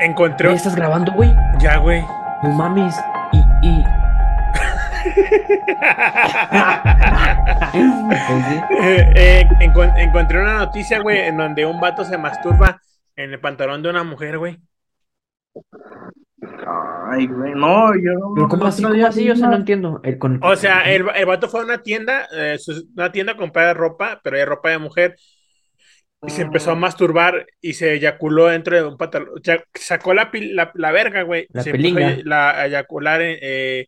Encontré. ¿Ya estás grabando, güey? Ya, güey. No mames. Y, y... Eh, eh, encon- encontré una noticia, güey, en donde un vato se masturba en el pantalón de una mujer, güey. Ay, güey, no, yo no. ¿cómo así? ¿Cómo así? Yo no entiendo. El con- O sea, el, el vato fue a una tienda, eh, su- una tienda a comprar ropa, pero hay ropa de mujer, y se empezó a masturbar y se eyaculó dentro de un pantalón. O sea, sacó la, pil- la, la verga, güey. La se empezó pilinga. a, la- a eyacular en, eh,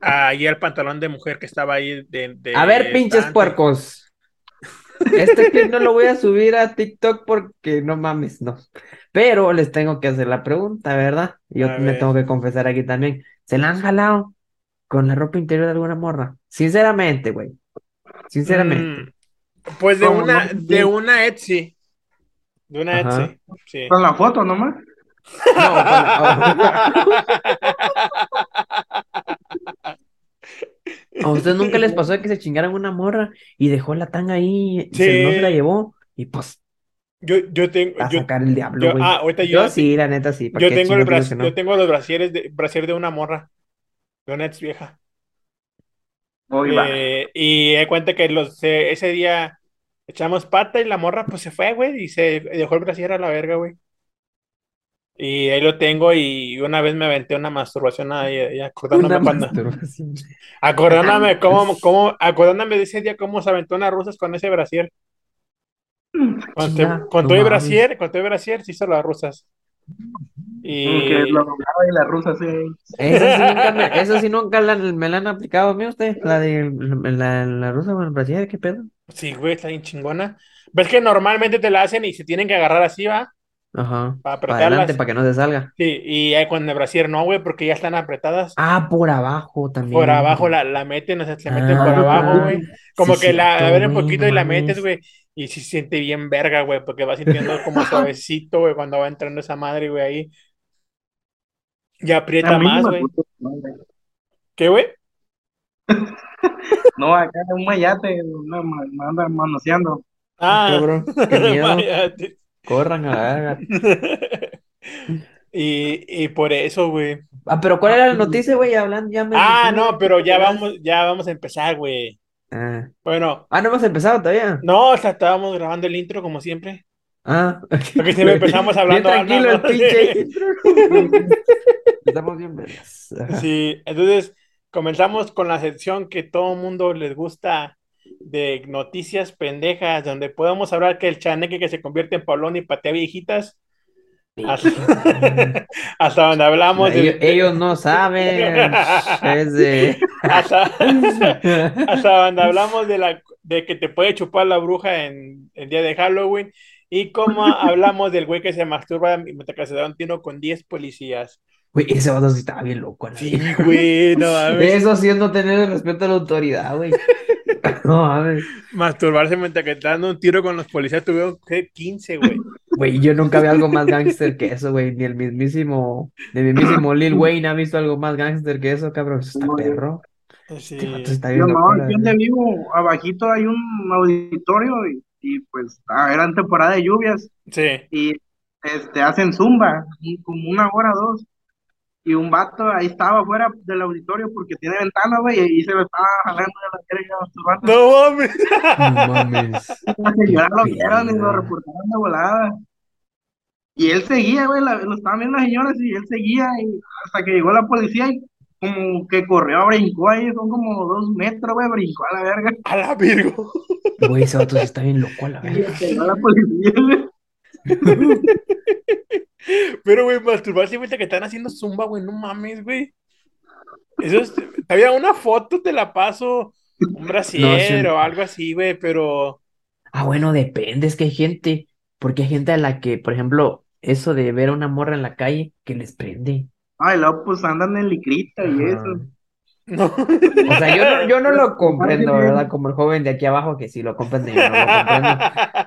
ahí el pantalón de mujer que estaba ahí. De, de- A ver, pinches puercos. Este clip no lo voy a subir a TikTok porque no mames, no. Pero les tengo que hacer la pregunta, ¿verdad? Yo A me ver. tengo que confesar aquí también. ¿Se la han jalado con la ropa interior de alguna morra? Sinceramente, güey. Sinceramente. Mm, pues de ¿Cómo una, no? de una Etsy. De una Ajá. Etsy. Sí. Con la foto nomás. No, con la- ¿A ustedes nunca les pasó de que se chingaran una morra y dejó la tanga ahí y se- no se la llevó? Y pues, Yo, yo tengo. a Yo, sacar el diablo, yo- güey. ah, ahorita yo- Yo sí, la neta sí. yo tengo los brasieres de, brasier de una morra. De una ex vieja. Eh, y de cuenta que los, se- ese día echamos pata y la morra pues se fue, güey, y se dejó el brasier a la verga, güey. Y ahí lo tengo y una vez me aventé una masturbación ahí, ahí acordándome Una cuando, masturbación. acordándome cómo, cómo, acordándome de ese día cómo se aventó unas rusas con ese brasier. Con, te- Chinga, con no todo el brasier, con todo el brasier se hizo las rusas. Y Que lo doblaba y la rusa sí. Eso sí nunca, me, eso sí nunca la- me la han aplicado a mí usted, la de la, la rusa con el brasier, ¿qué pedo? sí, güey, está bien chingona. ¿Ves que normalmente te la hacen y se tienen que agarrar así, va? Ajá. Para Para adelante, apretarlas. para que no se salga. Sí, y ahí con el brasier no, güey, porque ya están apretadas. Ah, por abajo también. Por abajo la, la meten, o sea, se meten Ah, por abajo, güey. Como sí, que la abren un poquito y la metes, güey. Y se siente bien verga, güey, porque va sintiendo como suavecito, güey, cuando va entrando esa madre, güey, ahí. Y aprieta más, güey. ¿Qué, güey? No, acá un mayate no, me anda manoseando. Ah, Cabrón, qué miedo. Corran a la verga. y, y por eso, güey. Ah, pero ¿cuál era la noticia, güey? Hablando ya me. Ah, no, pero ya vamos, ya vamos a empezar, güey. Ah. Bueno, Ah, no hemos empezado todavía. no, o sea, estábamos grabando el intro como siempre. Ah, Porque siempre empezamos hablando. Bien tranquilo el hablando. pinche intro. Estamos bien. Sí, entonces comenzamos con la sección que todo mundo les gusta de noticias pendejas, donde podemos hablar que el chaneque que se convierte en Paulón y patea viejitas, hasta, hasta donde hablamos de, ellos, ellos no saben. Es de. hasta, hasta donde hablamos de la de que te puede chupar la bruja en el día de Halloween y cómo hablamos del güey que se masturba mientras que se da un tiro con 10 policías. Güey, ese vato sí estaba bien loco. Sí, güey, no mames. Eso sí es no tener el respeto a la autoridad, güey. No mames. Masturbarse mientras que está dando un tiro con los policías, tuvieron que 15, güey. Güey, yo nunca vi algo más gángster que eso, güey. Ni el mismísimo, ni el mismísimo Lil Wayne ha visto algo más gángster que eso, cabrón. Eso está perro. Sí. Este vato está Yo bien no, loco, la aquí donde vivo, abajito hay un auditorio y, y, pues ah, eran temporada de lluvias Sí. y este hacen zumba, como una hora dos. Y un vato ahí estaba afuera del auditorio porque tiene ventana, güey, y se lo estaba jalando de la verga masturbando. No mames. No mames. La señora lo vieron y lo reportaron de volada. Y él seguía, güey, lo estaban viendo las señoras y él seguía y hasta que llegó la policía y como que corrió, brincó ahí, son como dos metros, güey, brincó a la verga. A la Virgo. Güey, ese vato está bien loco, a la verga. llegó la policía, güey. Pero, güey, masturbarse mientras que están haciendo zumba, güey, no mames, güey. Eso es, había una foto, te la paso, un brasier sí. o algo así, güey, pero Ah, bueno, depende, es que hay gente, porque hay gente a la que, por ejemplo, eso de ver a una morra en la calle, que les prende. Ay, luego pues andan en licrita y eso. No. O sea, yo no, yo no lo comprendo, ¿verdad? Como el joven de aquí abajo que sí lo comprende, yo no lo comprendo.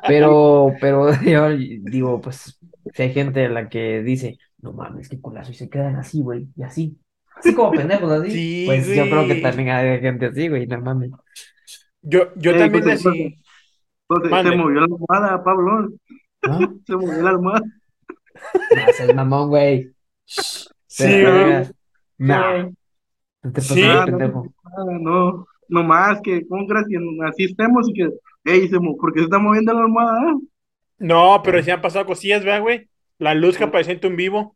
Pero, pero yo digo, pues, si hay gente a la que dice, no mames, qué culazo, y se quedan así, güey, y así. Así como pendejos, así. Sí, Pues yo creo que también hay gente así, güey, no mames. Yo, yo Sí, también pues, así. Pues, se Mande. movió la almohada, Pablo. ¿Ah? Se movió la almohada. No mamón, güey. Sí, te güey. no te Sí. de Ah, pendejo. no, no, no más que, ¿cómo crees que así estemos y que, ey, se mo- ¿por qué se está moviendo la almohada? ah? No, pero sí han pasado cosillas, ¿verdad, güey? La luz que apareció en tu en vivo.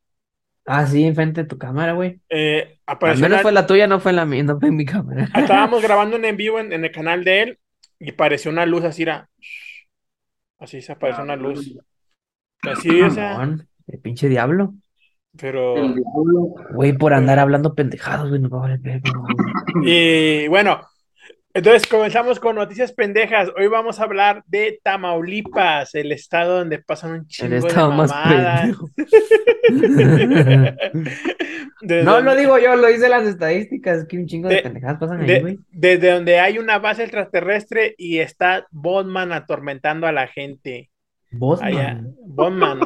Ah, sí, enfrente de tu cámara, güey. eh, Al menos la- fue la tuya, no fue la mía, no fue en mi cámara. Estábamos grabando un en vivo en, en el canal de él y apareció una luz así, era. Así se apareció una luz. Así, o sea, el pinche diablo. Pero. Güey, por andar hablando pendejados, güey, nos va a valer güey. Y bueno, entonces comenzamos con noticias pendejas. Hoy vamos a hablar de Tamaulipas, el estado donde pasan un chingo El de estado más mamadas. pendejo. De No donde- lo digo yo, lo dice las estadísticas, que un chingo de, De- pendejadas pasan ahí, de- güey. desde donde hay una base extraterrestre y está Bondman atormentando a la gente. Vos, Allá. man. Bondman.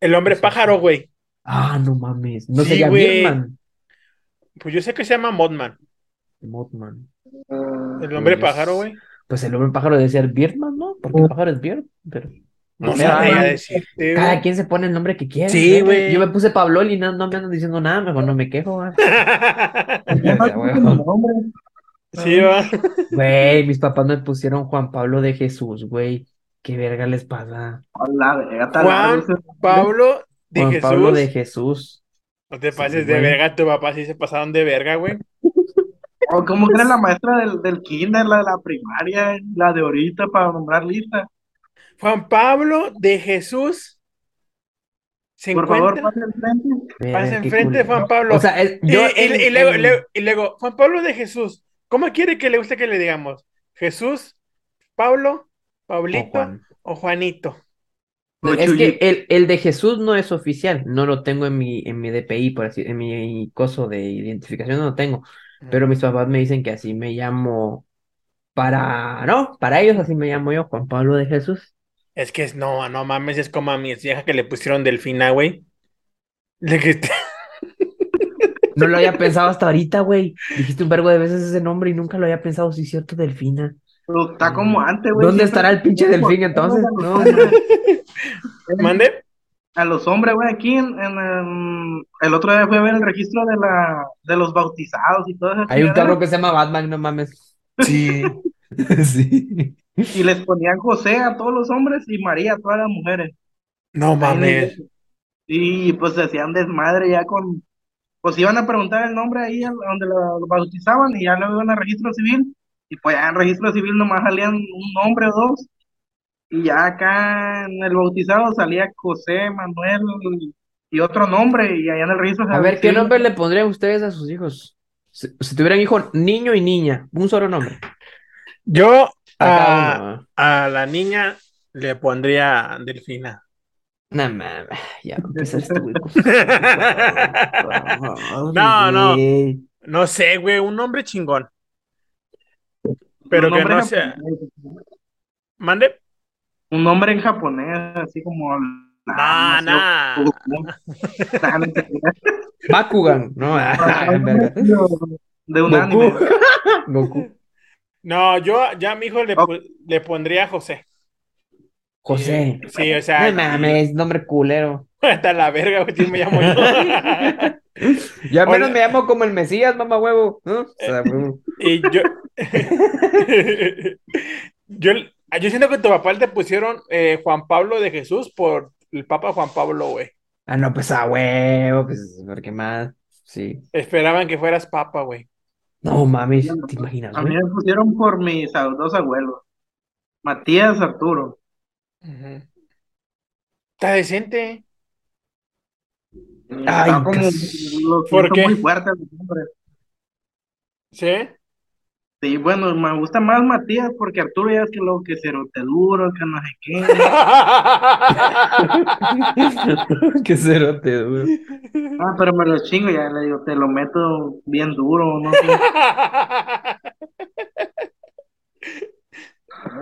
El hombre pájaro, güey. Ah, no mames. No Sí, sería güey. Birdman. Pues yo sé que se llama Modman. Mothman. El hombre Pues, pájaro, güey. Pues el hombre pájaro debe ser Birdman, ¿no? Porque el pájaro es Bird, pero. No sé, ah, decirte, Cada quien se pone el nombre que quiere. Sí, güey. Yo me puse Pablo y no, no me andan diciendo nada, mejor no me quejo, güey. Sí, va. Güey, mis papás me pusieron Juan Pablo de Jesús, güey. ¿Qué verga les pasa? Hola, Juan Pablo de Juan Jesús. Pablo de Jesús. No te Sí, pases de güey. verga, tu papá sí se pasaron de verga, güey. O como que era la maestra del, del kinder, la de la primaria, la de ahorita para nombrar lista. Juan Pablo de Jesús se Por favor, encuentra. pase enfrente. Qué enfrente. Juan Pablo. O sea, Y, yo y- luego, y luego, Juan Pablo de Jesús. ¿Cómo quiere que le guste que le digamos? ¿Jesús, Pablo, o Pablito Juan. o Juanito? Es que el, el de Jesús no es oficial, no lo tengo en mi, en mi DPI, por así, en mi coso de identificación no lo tengo, pero mis papás me dicen que así me llamo para, no, para ellos así me llamo yo, Juan Pablo de Jesús. Es que es, no, no mames, es como a mi vieja que le pusieron Delfina, güey. De que- No lo había pensado hasta ahorita, güey. Dijiste un vergo de veces ese nombre y nunca lo había pensado, sí, cierto, Delfina. Pero está como antes, güey. ¿Dónde estará el pinche delfín entonces? No, ¿Mande? A los hombres, güey, aquí en, en, el otro día fui a ver el registro de la de los bautizados y todo eso. hay un cabrón que se llama Batman, no mames. Sí. Sí. Y les ponían José a todos los hombres y María a todas las mujeres. No mames. Y pues se hacían desmadre ya con. Pues iban a preguntar el nombre ahí donde lo, lo bautizaban y ya lo iban a registro civil. Y pues ya en registro civil nomás salían un nombre o dos. Y ya acá en el bautizado salía José, Manuel y otro nombre. Y allá en el registro A ver, ¿qué nombre le pondrían ustedes a sus hijos? Si, si tuvieran hijo, niño y niña, un solo nombre. Yo A a, la niña le pondría Delfina. No mames, ya empezaste, güey. No, no. No sé, güey, un nombre chingón. Pero un que nombre no sea. ¿Mande? Un nombre en japonés, así como. No sé. Bakugan, no, ah. De un Goku. anime. Goku. No, yo ya a mi hijo le, le pondría José. José. Sí, o sea. No mames, nombre culero. Hasta la verga, güey, sí me llamo yo. Yo al menos me llamo como el Mesías, mamá huevo. ¿no? O sea, huevo. Y yo. yo, yo siento que a tu papá te pusieron eh, Juan Pablo de Jesús por el Papa Juan Pablo, güey. Ah, no, pues a huevo, pues, porque más. Sí. Esperaban que fueras papa, güey. No mames, ¿te imaginas, A mí me pusieron por mis dos abuelos. Matías Arturo. Está decente. Ay, Está como lo ¿Por qué? muy fuerte. ¿Sí? Sí, bueno, me gusta más Matías porque Arturo ya es que lo que cerote duro, que no sé qué. Qué cerote, güey. Ah, pero me lo chingo ya, le digo, te lo meto bien duro, no sé.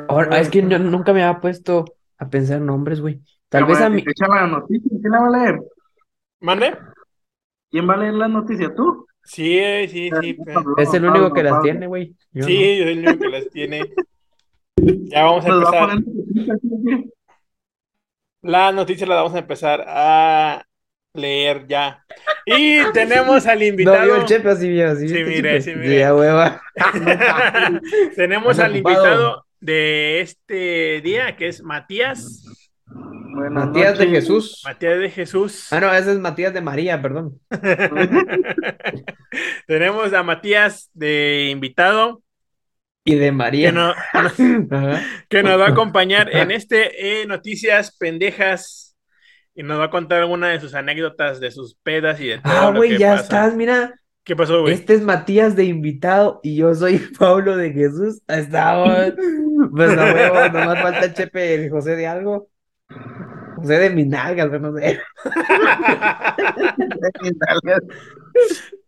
Ahora, es que yo nunca me había puesto a pensar nombres, güey. Tal Pero vez a mí. que Echa la noticia, ¿quién la va a leer? ¿Mande? ¿Quién va a leer la noticia? ¿Tú? Sí, sí, sí. Es el único que las tiene, güey. No. Sí, yo soy el único que las tiene. Ya vamos a empezar. poner noticia, ¿sí? La noticia la vamos a empezar a leer ya. Y tenemos al invitado. No, yo el chepe así, así. Sí, este mire, chepe. sí, mire. Ya, hueva. tenemos al ocupado. invitado de este día, que es Matías. Buenas Matías de. Jesús. Matías de Jesús. Ah, no, ese es Matías de María, perdón. tenemos a Matías de invitado Y de María. que, no- nos va a acompañar en este eh, Noticias Pendejas y nos va a contar alguna de sus anécdotas, de sus pedas y de todo Ah, güey, ya pasa. estás, mira. ¿Qué pasó, güey? Este es Matías de invitado y yo soy Pablo de Jesús. Ahí Estamos. Pues a huevo, nomás falta el chepe el José de algo. José de mis nalgas, no sé.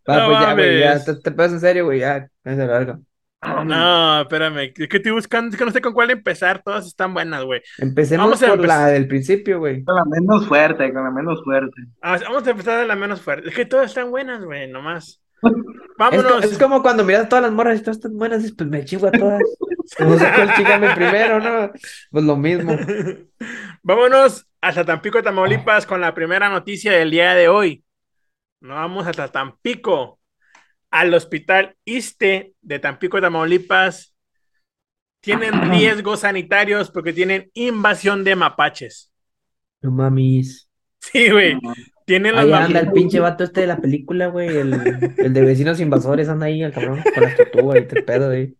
Va, No pues ya, güey, ya, te, te en serio, güey, ya. Verga. No, espérame, es que estoy buscando, es que no sé con cuál empezar, todas están buenas, güey. Empecemos Vamos a por la del principio, güey. Con la menos fuerte, con la menos fuerte. Ah, Vamos a empezar de la menos fuerte. Es que todas están buenas, güey, nomás. Es, Vámonos. es como cuando miras todas las morras y todas están buenas, dices, pues me chingo a todas. No sé cuál chígame primero, ¿no? Pues lo mismo. Vámonos hasta Tampico, Tamaulipas, con la primera noticia del día de hoy. Nos vamos hasta Tampico, al hospital ISTE de Tampico, Tamaulipas. Tienen riesgos sanitarios porque tienen invasión de mapaches. No mamis. Sí, güey. Tienen los Ahí anda el pinche vato este de la película, güey, el, el de vecinos invasores, anda ahí el cabrón con las tortugas y te pedo, güey.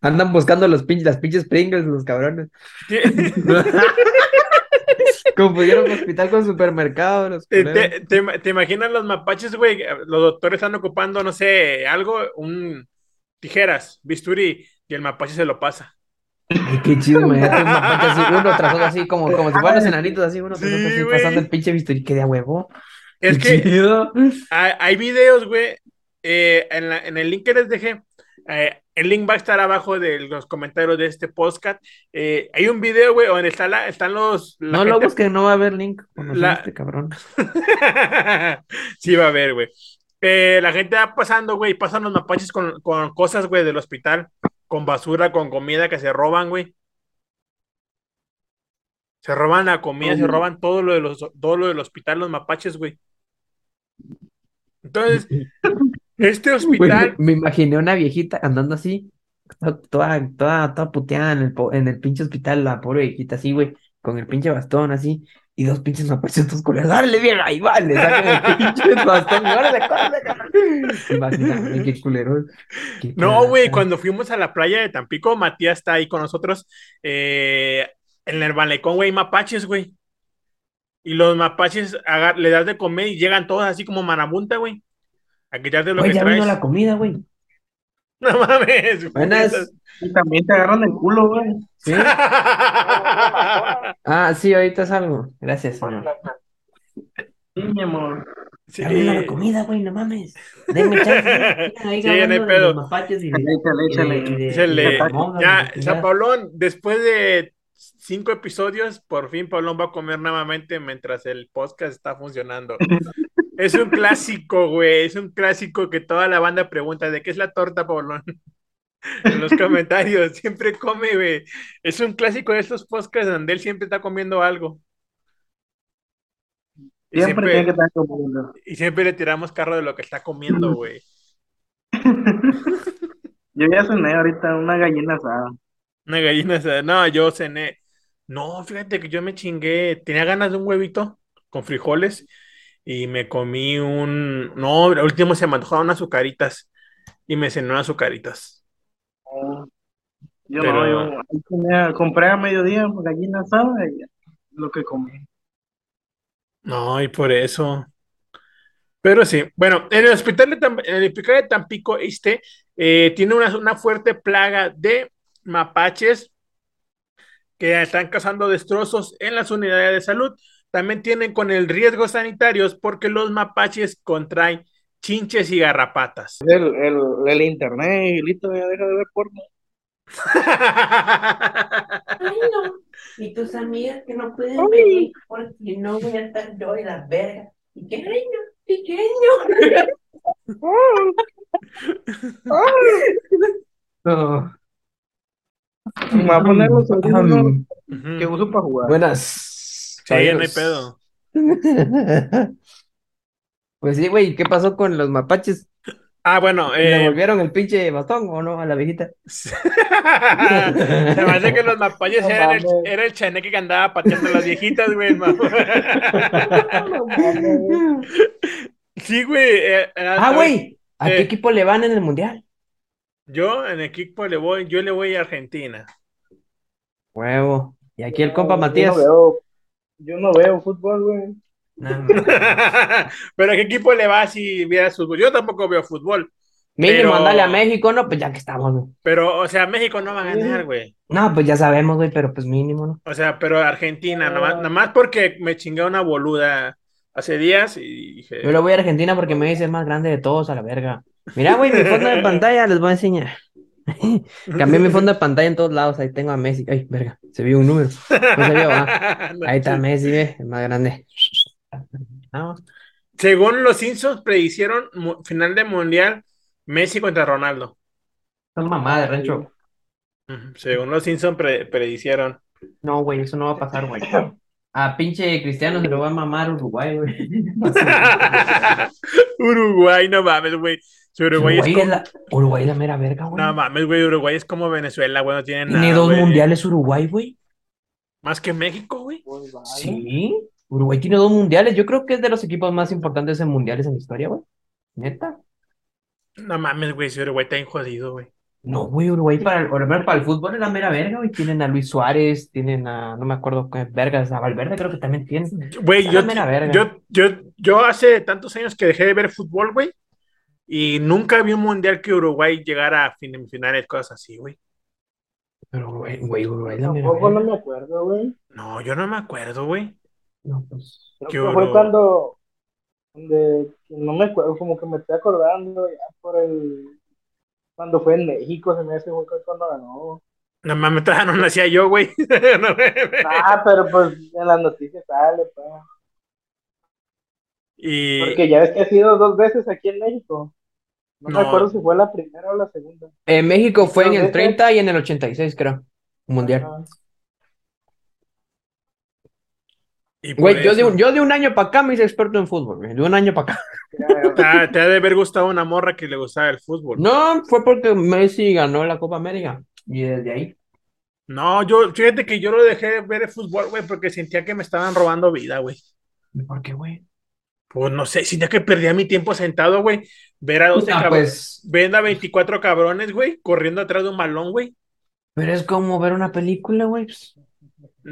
Andan buscando los pinches, las pinches Pringles, los cabrones. Confundieron hospital con supermercado, los ¿Te, culeros. te, te- te imaginas los mapaches, güey? Los doctores están ocupando, no sé, algo, un tijeras, bisturí, y el mapache se lo pasa. Ay, qué chido, imagínate un mapache así, uno tras otro, así como, como si fueran los enanitos, así, uno tras Sí, otro, así, güey. pasando el pinche bisturí, que de a huevo. Es Qué que chido. hay, hay videos, güey, eh, en, la- en el link que les dejé. eh, el link va a estar abajo de los comentarios de este podcast. Eh, hay un video, güey, donde está la- están los. la No lo gente- busques, no va a haber link. La- este cabrón. sí, va a haber, güey. Eh, la gente va pasando, güey, pasan los mapaches con, con cosas, güey, del hospital, con basura, con comida que se roban, güey. Se roban la comida, se roban todo lo, de los, todo lo del hospital, los mapaches, güey. Entonces, este Güey, hospital, me imaginé una viejita andando así, to- toda, toda, toda puteada en el, en el pinche hospital, la pobre viejita así, güey, con el pinche bastón así, y dos pinches mapaches todos colegas, ¡dale, vieja! Ahí va, le sacan el pinche bastón, y ¡órale, córrele, qué culero. qué No, güey, cuando fuimos a la playa de Tampico, Matías está ahí con nosotros. eh, en el malecón, güey, mapaches, güey. Y los mapaches le das de comer y llegan todos así como marabunta, güey. A quitarte lo Güey, que ya traes. vino la comida, güey. No mames. Buenas. Y también te agarran el culo, güey. ¿Sí? Ah, sí, ahorita salgo. Gracias, señor. Sí, mi amor. Sí. La comida, güey, no mames. Denme chance. sigan ahí Sí, no hay pedo. y de- Échale, échale. y Ya, San. Paulón, después de cinco episodios, por fin Paulón va a comer nuevamente mientras el podcast está funcionando. Es un clásico, güey. Es un clásico que toda la banda pregunta de qué es la torta, Paulón. En los comentarios, siempre come, güey. Es un clásico de estos podcasts donde él siempre está comiendo algo. Y Siempre siempre, tiene que estar comiendo. y siempre le tiramos carro de lo que está comiendo, güey. Yo ya cené ahorita una gallina asada. Una gallina asada. No, yo cené. No, fíjate que yo me chingué. Tenía ganas de un huevito con frijoles y me comí un. No, al último se me antojaron unas azucaritas y me cené unas azucaritas. Yo Pero- no, yo tenía- compré a mediodía gallina asada y lo que comí. No, y por eso. Pero sí, bueno, en el hospital de, Tam- en el hospital de Tampico Este eh, tiene una, una fuerte plaga de mapaches que están causando destrozos en las unidades de salud. También tienen con el riesgo sanitarios porque los mapaches contraen chinches y garrapatas. El, el, el internet, y listo, ya deja de ver porno. Ay, no. Y tus amigas que no pueden venir porque no voy a estar yo y las vergas. Pequeño, pequeño. No. Me va a poner los audífonos Ujú. que uso para jugar. Buenas. Sí, no hay pedo. Pues sí, güey, ¿qué pasó con los mapaches? Ah, bueno, ¿Le eh, volvieron el pinche bastón o no a la viejita? se me hace que los mapaches No eran el, era el chaneque que andaba pateando a las viejitas, güey. No sí, güey. eh, Ah, güey, ¿a qué Eh. equipo le van en el mundial? Yo en equipo le voy, yo le voy a Argentina. Huevo. Y aquí el compa Matías. Yo no veo, yo no veo fútbol, güey. No. Pero ¿a qué equipo le va si vieras fútbol? Yo tampoco veo fútbol. Mínimo, Pero- andale a México, ¿no? Pues ya que estamos, güey. Pero, o sea, México no va a ganar, güey. No, pues ya sabemos, güey, pero pues mínimo, ¿no? O sea, pero Argentina, nada más, nada más porque me chingué una boluda hace días y dije. Yo le voy a Argentina porque me dice el más grande de todos a la verga. Mira, güey, mi fondo de pantalla les voy a enseñar. Cambié mi fondo de pantalla en todos lados. Ahí tengo a Messi. Ay, verga, se vio un número. No se vio, ah. Ahí está Messi, ve, el más grande. No, Según los Simpsons predicieron final de mundial Messi contra Ronaldo. son mamá de rancho. Ujú, Según los Simpsons pre- predicieron. No, güey, eso no va a pasar, güey. A pinche Cristiano se lo va a mamar Uruguay, güey. Uruguay, no mames, güey. Si Uruguay es Uruguay es como... la, Uruguay es la mera verga, güey. No mames, güey. Uruguay es como Venezuela, güey. No tiene Tiene nada. dos güey. mundiales Uruguay, güey. Más que México, güey. Sí. Uruguay tiene dos mundiales. Yo creo que es de los equipos más importantes en mundiales en la historia, güey. Neta. No mames, güey. Si Uruguay está bien jodido, güey. No, güey, Uruguay para el, Uruguay para el fútbol es la mera verga, güey. Tienen a Luis Suárez, tienen a, no me acuerdo qué vergas, a Valverde creo que también tienen. Güey, yo, yo, yo, yo hace tantos años que dejé de ver fútbol, güey. Y nunca vi un mundial que Uruguay llegara a semifinales, cosas así, güey. Pero, güey, güey, Uruguay es la mera Tampoco no me acuerdo, güey. No, yo no me acuerdo, güey. No, pues. Creo que fue cuando, no me acuerdo, como que me estoy acordando ya por el, cuando fue en México, se me hace fue cuando ganó. No mames, todavía no nacía yo, güey. No, Ah, pero pues en las noticias sale, pues. y Porque ya ves que ha sido dos veces aquí en México. No, No. me acuerdo si fue la primera o la segunda. En México fue en el veces. 30 y en el 86, creo. Mundial. Ajá. y por Güey, yo de, yo de un año para acá me hice experto en fútbol, güey. De un año para acá. Ya, te, ha- te ha de haber gustado una morra que le gustaba el fútbol. No, fue porque Messi ganó la Copa América. Y desde ahí. No, yo, fíjate que yo lo dejé de ver el fútbol, güey, porque sentía que me estaban robando vida, güey. ¿Por qué, güey? Pues no sé, sentía que perdía mi tiempo sentado, güey. Ver a 12 Ah, cabrones, pues. ver a 24 cabrones, güey, corriendo atrás de un balón, güey. Pero es como ver una película, güey.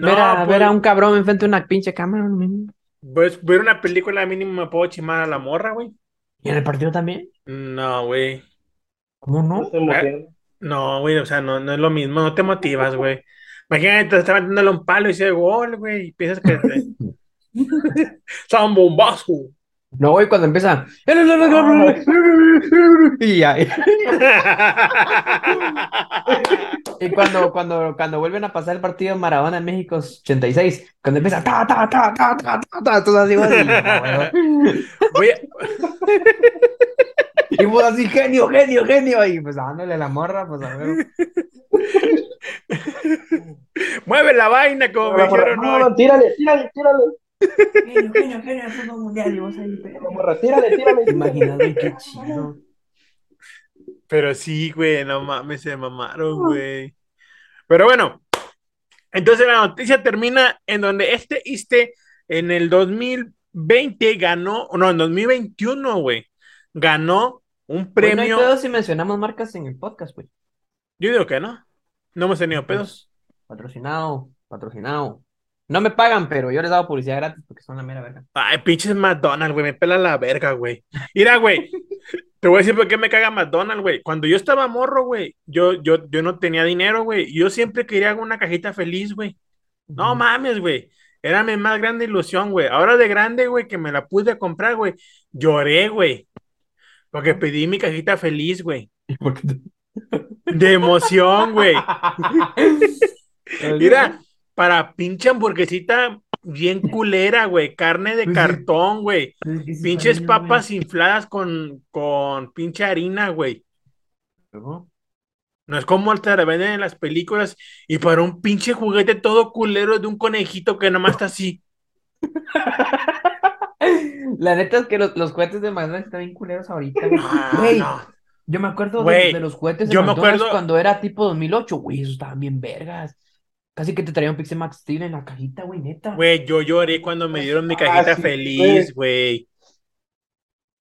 Pues. No, ver, a, pues, ver a un cabrón enfrente de una pinche cámara, lo mismo. pues, ver una película mínimo me puedo chimar a la morra, güey. ¿Y en el partido también? No, güey. ¿Cómo no no? No, güey, o sea, no, no es lo mismo, no te motivas, güey. Imagínate, te estás metiéndole un palo y dice gol, güey, y piensas que te... ¡Son bombazo! No, güey, cuando empieza. Y ya. Y cuando, cuando, cuando vuelven a pasar el partido de Maradona en México 86, cuando empieza ta, ta, ta, ta, ta, ta, ta, todo así, Y vos así, genio, genio, genio. Y pues dándole la morra, pues a ver. mueve la vaina, como me dijeron no, no, tírale, tírale, tírale. Genio, genio, genio, el fútbol mundial. Y vos ahí, pero- tírale, tírale. Imagínate, güey, qué chido. Pero sí, güey, no mames, se mamaron, güey. Pero bueno, entonces la noticia termina en donde este Iste en el 2020 ganó, no, en 2021, güey, ganó un Pues no hay premio. pedo si mencionamos marcas en el podcast, güey. Yo digo que no, no hemos tenido pedos. Patrocinado, patrocinado. No me pagan, pero yo les dado publicidad gratis porque son la mera verga. Ay, pinches McDonald's, güey, me pela la verga, güey. Mira, güey, te voy a decir por qué me caga McDonald's, güey. Cuando yo estaba morro, güey, yo, yo, yo no tenía dinero, güey. Yo siempre quería una cajita feliz, güey. No mames, güey. Era mi más grande ilusión, güey. Ahora de grande, güey, que me la pude comprar, güey. Lloré, güey. Porque pedí mi cajita feliz, güey. ¿Por qué te- De emoción, güey. Mira, para pinche hamburguesita bien culera, güey. Carne de Pues cartón, güey. Es Pinches güey. papas infladas con, con pinche harina, güey. No es como te la venden en las películas y para un pinche juguete todo culero de un conejito que nomás está así. La neta es que los, los cohetes de McDonald's están bien culeros ahorita, güey. Ah, Güey, no. yo me acuerdo de, los cohetes de yo me acuerdo- cuando era tipo 2008, güey, esos estaban bien vergas. Casi que te traían un Pixel Max Steel en la cajita, güey, neta. Güey, yo lloré cuando me dieron mi Ah, cajita sí, feliz, güey.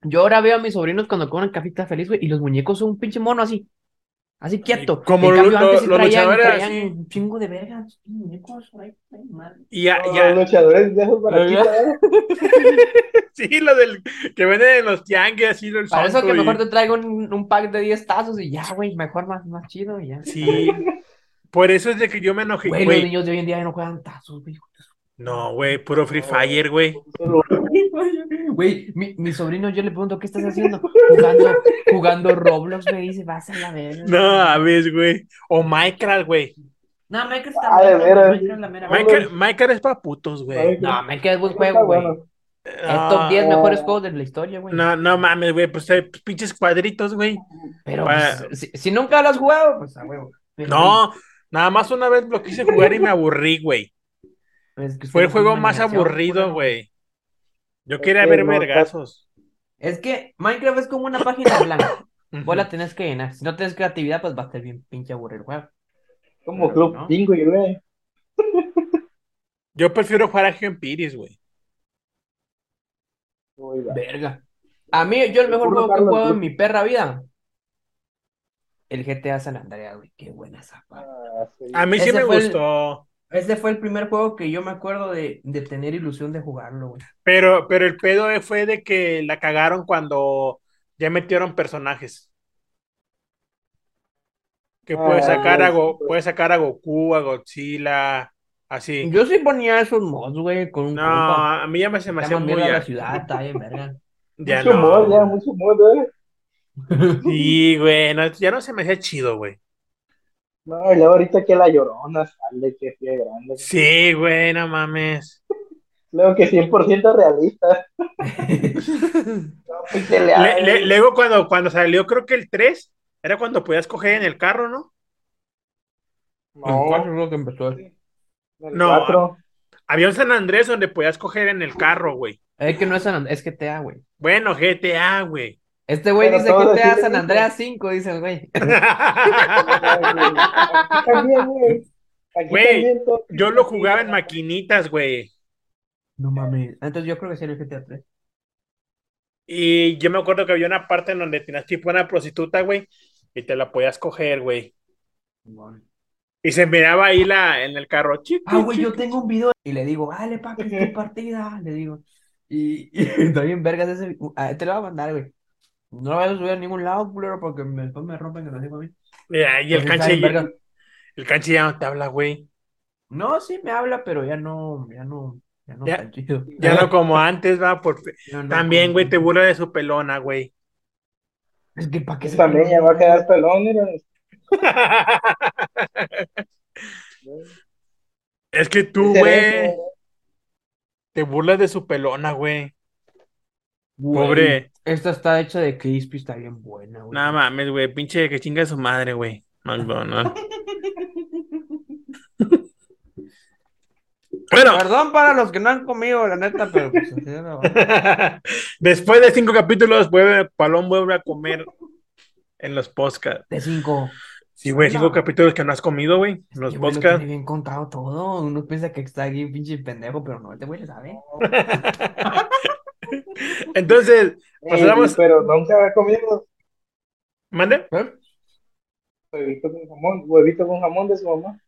Yo ahora veo a mis sobrinos cuando comen cajita feliz, güey, y los muñecos son un pinche mono así. Así quieto. como En lo- cambio, lo- antes sí los traían, luchadores traían así. un chingo de vergas. Muñecos, por ahí, ay, madre. Y ya, Los ya, luchadores de esos baraquitos, ¿eh? sí, lo del que venden en los tianguis, así el Para eso que y- mejor te traigo un, un pack de 10 tazos y ya, güey, mejor más, más chido y ya. Sí. Por eso es de que yo me enojé, Güey, los güey. niños de hoy en día ya no juegan tazos, güey. No, güey, puro Free Fire, güey. Güey, mi, mi sobrino, yo le pregunto, ¿qué estás haciendo? Jugando, jugando Roblox, me dice, vas a la verga. No, a ver, güey. O Minecraft, güey. No, Minecraft Ah, está de bueno, veras. Minecraft la mera Minecraft- es para putos, güey. No, Minecraft es buen juego, güey. bueno. Es top 10 mejores juegos de la historia, güey. No, no mames, güey, pues hay pinches cuadritos, güey. Pero Ah. pues, si, si nunca lo has jugado, pues a huevo. No, nada más una vez lo quise jugar y me aburrí, güey. güey, es que Fue el juego más aburrido, güey. Yo Es quería que ver no, vergazos. Es que Minecraft es como una página blanca. Vos la tenés que llenar. Si no tienes creatividad, pues va a estar bien pinche aburrido el juego. Como Club ¿No? Penguin, güey. Yo prefiero jugar a Gempiris, güey. Verga. A mí, yo el mejor juego que he jugado en mi perra vida. El GTA San Andreas, güey. Qué buena zapa. Ah, sí. A mí sí Ese me fue el- gustó. Ese fue el primer juego que yo me acuerdo de, de tener ilusión de jugarlo, güey. Pero, pero el pedo fue de que la cagaron cuando ya metieron personajes. Que Ah, sacar a Go- pues. puedes sacar a Goku, a Godzilla, así. Yo sí ponía esos mods, güey, con un No, compa. a mí ya me se me hacía muy la ciudad, está bien, verga. ya mucho no. mod, ya, mucho mod, eh. Sí, güey, no, ya no se me hacía chido, güey. No, y luego ahorita que la llorona sale, que sí grande. Sí, güey, no mames. Luego que 100% realista. No, pixeleado, Le- le- güey. luego cuando, cuando salió, creo que el 3, era cuando podías coger en el carro, ¿no? No, ¿Cuál es lo que empezó? el No. 4. Había un San Andrés donde podías coger en el carro, güey. Es que no es San Andreas, es GTA, güey. Bueno, GTA, güey. Este güey dice todos GTA así San Andreas 5, dice el güey. También, güey. Aquí Güey, también todo- Yo lo jugaba en maquinitas, güey. No mames. Entonces yo creo que sí era el GTA 3. Y yo me acuerdo que había una parte en donde tenías tipo una prostituta, güey, y te la podías coger, güey. Y se miraba ahí la, en el carro. chiqui, Ah, güey, yo tengo un video y le digo, dale, pa, que es tu partida, le digo. Y, y está bien vergas ese, ah, te lo voy a mandar, güey. No lo vayas a subir a ningún lado, culero, porque me- después me rompen que lo digo a mí. Ya, Y el canche, verga. el canche ya no te habla, güey. No, sí me habla, pero ya no, ya no, ya no Ya- tan chido. Ya no como antes, va. Por... Ya no También, como- güey, te burla de su pelona, güey. Es que para qué se También ya va a quedar pelón, mira. Es que tú, güey, te burlas de su pelona, güey. Güey, Pobre. Esta está hecha de crispy, está bien buena, güey. Nada mames, güey. Pinche que chinga su madre, güey. McDonald's. Bueno, Perdón para los que no han comido, la neta, pero pues así después de cinco capítulos, vuelve, Palón vuelve a comer en los podcasts. De cinco. Sí, güey, cinco No. capítulos que no has comido, güey, en los lo podcasts. tiene bien contado todo. Uno piensa que está aquí pinche pendejo, pero no, este güey le sabe. Entonces, Ey, pasamos. pero nunca ha comido ¿Mande? ¿Eh? huevito con jamón, huevito con jamón de su mamá.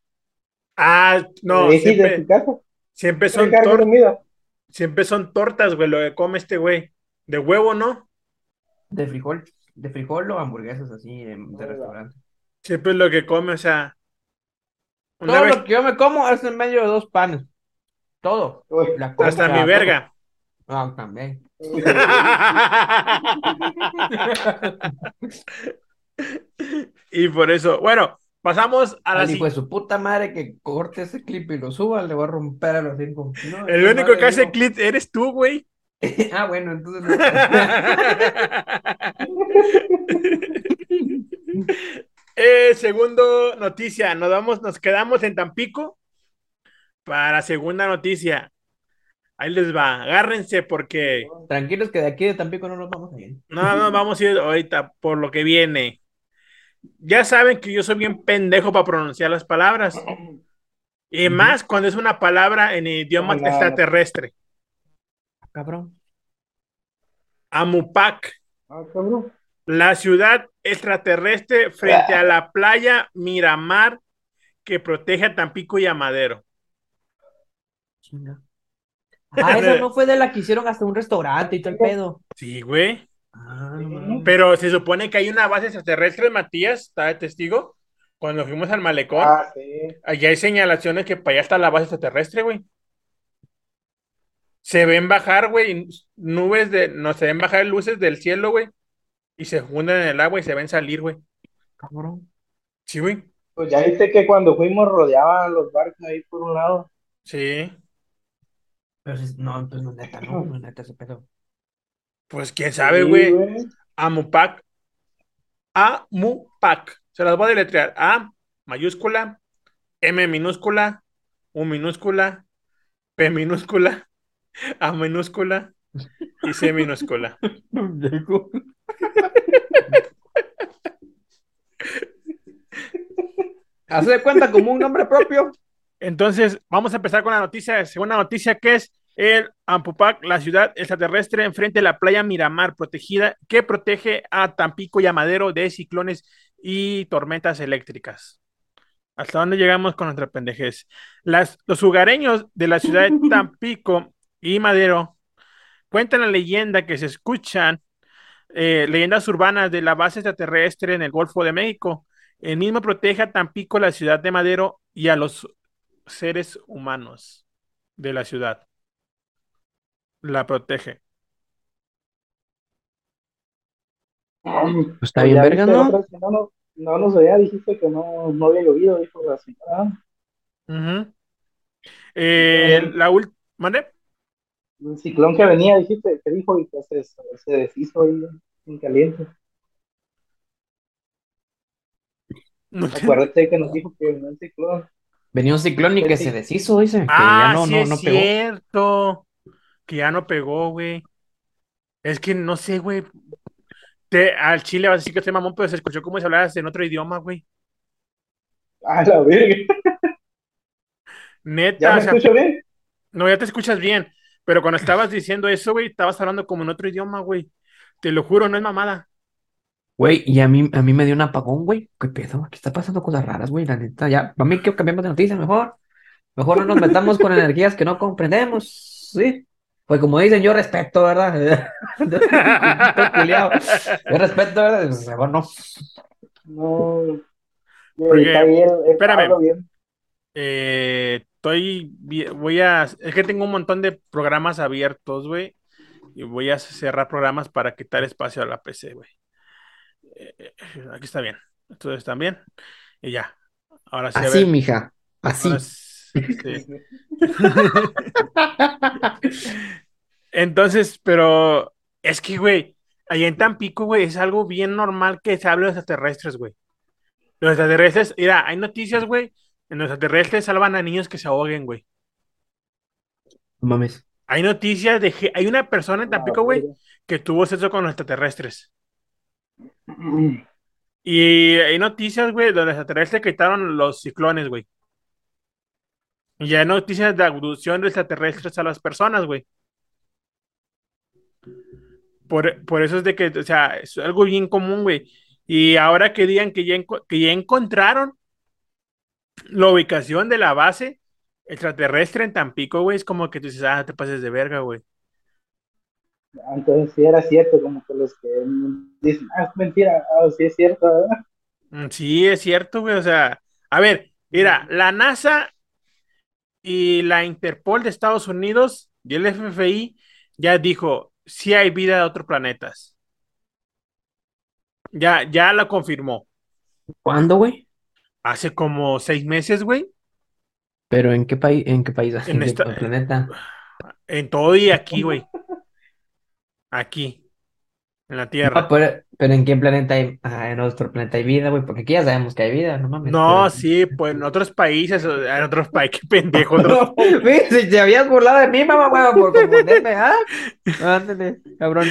Ah, no, Eh, sí, de siempre, tu casa. siempre son Son tor- comida. siempre son tortas, güey, lo que come este güey. De huevo, ¿no? De frijol. De frijol o hamburguesas así de, de restaurante. Siempre es lo que come, o sea. Todo vez, lo que yo me como es en medio de dos panes. Todo. Uy, La hasta mi verga. Ah, también. y por eso, bueno, pasamos a la de siguiente. su puta madre que corte ese clip y lo suba, le voy a romper a los cinco. No, El único que hace clip eres tú, güey. Ah, bueno, entonces. no. Eh, segundo noticia, nos vamos, nos quedamos en Tampico para segunda noticia. Ahí les va, agárrense porque. Tranquilos que de aquí de Tampico no nos vamos a ir. No, no, vamos a ir ahorita por lo que viene. Ya saben que yo soy bien pendejo para pronunciar las palabras. Y más cuando es una palabra en idioma Hola. extraterrestre. Cabrón. Amupac, Ah, cabrón. la ciudad extraterrestre frente a la playa Miramar que protege a Tampico y a Madero. Chinga. Ah, esa no fue de la que hicieron hasta un restaurante y todo el pedo. Sí, güey. Ah, no. Pero se supone que hay una base extraterrestre, Matías, está de testigo. Cuando fuimos al malecón, Ah, sí. allá hay señalaciones que para allá está la base extraterrestre, güey. Se ven bajar, güey, nubes de, no, se ven bajar luces del cielo, güey, y se funden en el agua y se ven salir, güey. Cabrón. Sí, güey. Pues ya viste que cuando fuimos rodeaban los barcos ahí por un lado. Sí. Pero si- no, pues no es neta, no, no es neta ese pedo. Pues quién sabe, Sí, güey. Amupac. Amupac. Se las voy a deletrear. A mayúscula, M minúscula, U minúscula, P minúscula, A minúscula y C minúscula. Hace de cuenta como un nombre propio. Entonces, vamos a empezar con la noticia. Segunda noticia que es el Ampupac, la ciudad extraterrestre enfrente de la playa Miramar, protegida, que protege a Tampico y a Madero de ciclones y tormentas eléctricas. ¿Hasta dónde llegamos con nuestra pendejez? Las, los hogareños de la ciudad de Tampico y Madero cuentan la leyenda que se escuchan eh, leyendas urbanas de la base extraterrestre en el Golfo de México. El mismo protege a Tampico, la ciudad de Madero, y a los seres humanos de la ciudad. La protege. Pues está bien verga, ¿no? No, no, no nos veía, dijiste que no, no había llovido, dijo la señora. Ujú. Eh, la última. ¿Mande? El ciclón que venía, dijiste, que dijo y que se, se deshizo ahí en caliente. No Acuérdate que nos dijo que venía un ciclón. Venía un ciclón y que se deshizo, dice. Que Ah, ya no, sí no, es pegó. cierto. Que ya no pegó, güey. Es que no sé, güey. Te, al chile vas a decir que estoy mamón, pero se escuchó como si hablaras en otro idioma, güey. A la verga. Neta, ¿Ya o me sea, escucho bien? no, ya te escuchas bien. Pero cuando estabas diciendo eso, güey, estabas hablando como en otro idioma, güey. Te lo juro, no es mamada. Güey, y a mí, a mí me dio un apagón, güey. ¿Qué pedo? Aquí está pasando cosas raras, güey, la neta. Ya, a mí que cambiamos de noticia mejor. Mejor no nos metamos con energías que no comprendemos, ¿sí? Pues como dicen, yo respeto, ¿verdad? Yo respeto, ¿verdad? Pues, mejor no. No. Porque, Está bien, espérame. Bien. Eh, estoy, voy a, es que tengo un montón de programas abiertos, güey, y voy a cerrar programas para quitar espacio a la PC, güey. Eh, aquí está bien, ustedes están bien, y ya. Ahora sí, a Así, ver, mija. Así. ahora sí, sí. Entonces, pero es que, güey, allá en Tampico, güey, es algo bien normal que se hable de extraterrestres, güey. Los extraterrestres, mira, hay noticias, güey, en los extraterrestres salvan a niños que se ahoguen, güey. No mames. Hay noticias de que hay una persona en Tampico, güey, que tuvo sexo con los extraterrestres. Y hay noticias, güey, donde los extraterrestres quitaron los ciclones, güey. Y hay noticias de abducción de extraterrestres a las personas, güey. Por, por eso es de que, o sea, es algo bien común, güey. Y ahora que digan que ya, que ya encontraron la ubicación de la base extraterrestre en Tampico, güey, es como que tú dices, ah, te pases de verga, güey. Entonces sí era cierto, como que los que dicen, ah, es mentira, ah, sí es cierto, ¿verdad? Mm, Sí, es cierto, güey. O sea, a ver, mira, la NASA y la Interpol de Estados Unidos y el FFI ya dijo, sí hay vida de otros planetas. Ya, ya lo confirmó. ¿Cuándo, güey? Hace como seis meses, güey. Pero ¿en qué país? ¿En qué país? En ¿En qué esta- planeta? En todo y aquí, güey. Aquí. en la Tierra. pero, ¿en qué planeta hay? Ah, en nuestro planeta hay vida, güey, porque aquí ya sabemos que hay vida, no mames. No, sí, pues en otros países, en otros países, qué pendejo. ¿no? si te habías burlado de mí, mamá, güey, por confundirme, ¿ah? Ándale, cabrón.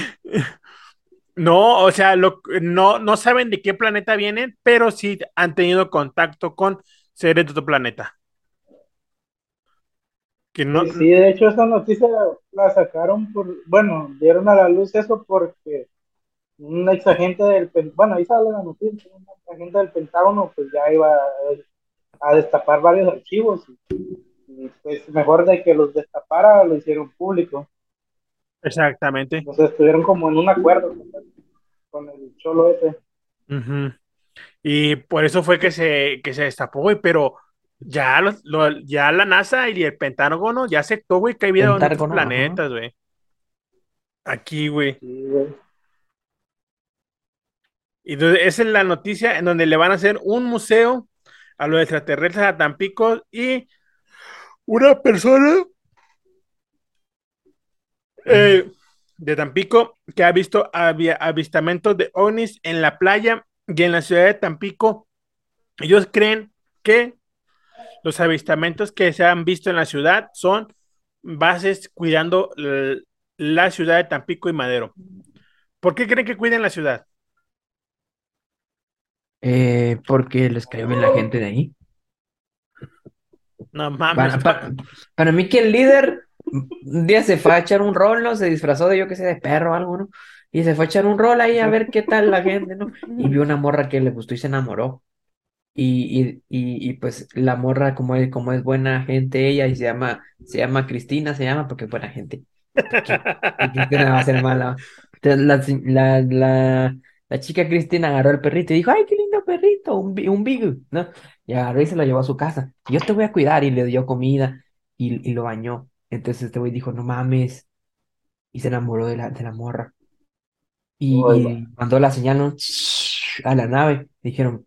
No, o sea, lo, no, no saben de qué planeta vienen, pero sí han tenido contacto con seres de otro planeta. Que no... Sí, de hecho esa noticia la sacaron por, bueno, dieron a la luz eso porque un ex agente del, bueno, ahí sale la noticia, un ex agente del Pentágono pues ya iba a, destapar varios archivos y, pues mejor de que los destapara lo hicieron público. Exactamente. Entonces estuvieron como en un acuerdo con el cholo ese. Y por eso fue que se, que se destapó, güey, pero ya, ya la NASA y el Pentágono ya aceptó, güey, que hay vida en otros planetas, güey. Aquí, güey. Y esa es la noticia en donde le van a hacer un museo a los extraterrestres a Tampico y una persona eh, de Tampico que ha visto avistamientos de ovnis en la playa y en la ciudad de Tampico. Ellos creen que los avistamientos que se han visto en la ciudad son bases cuidando la ciudad de Tampico y Madero. ¿Por qué creen que cuiden la ciudad? Eh, porque les cayó bien la gente de ahí. No mames. Para, mí que el líder un día se fue a echar un rol, ¿no? Se disfrazó de yo que sé, de perro o algo, ¿no? Y se fue a echar un rol ahí a ver qué tal la gente, ¿no? Y vio una morra que le gustó y se enamoró. Y, y, y, pues la morra, como es, como es buena gente ella, y se llama, se llama Cristina, se llama porque es buena gente. Cristina va a ser mala. la, la, la, la chica Cristina agarró el perrito y dijo, ay, qué lindo perrito, un, un big, ¿no? Y agarró y se lo llevó a su casa. Yo te voy a cuidar y le dio comida y, y lo bañó. Entonces este güey dijo, no mames. Y se enamoró de la, de la morra. Y, mandó la señal a la nave. Dijeron,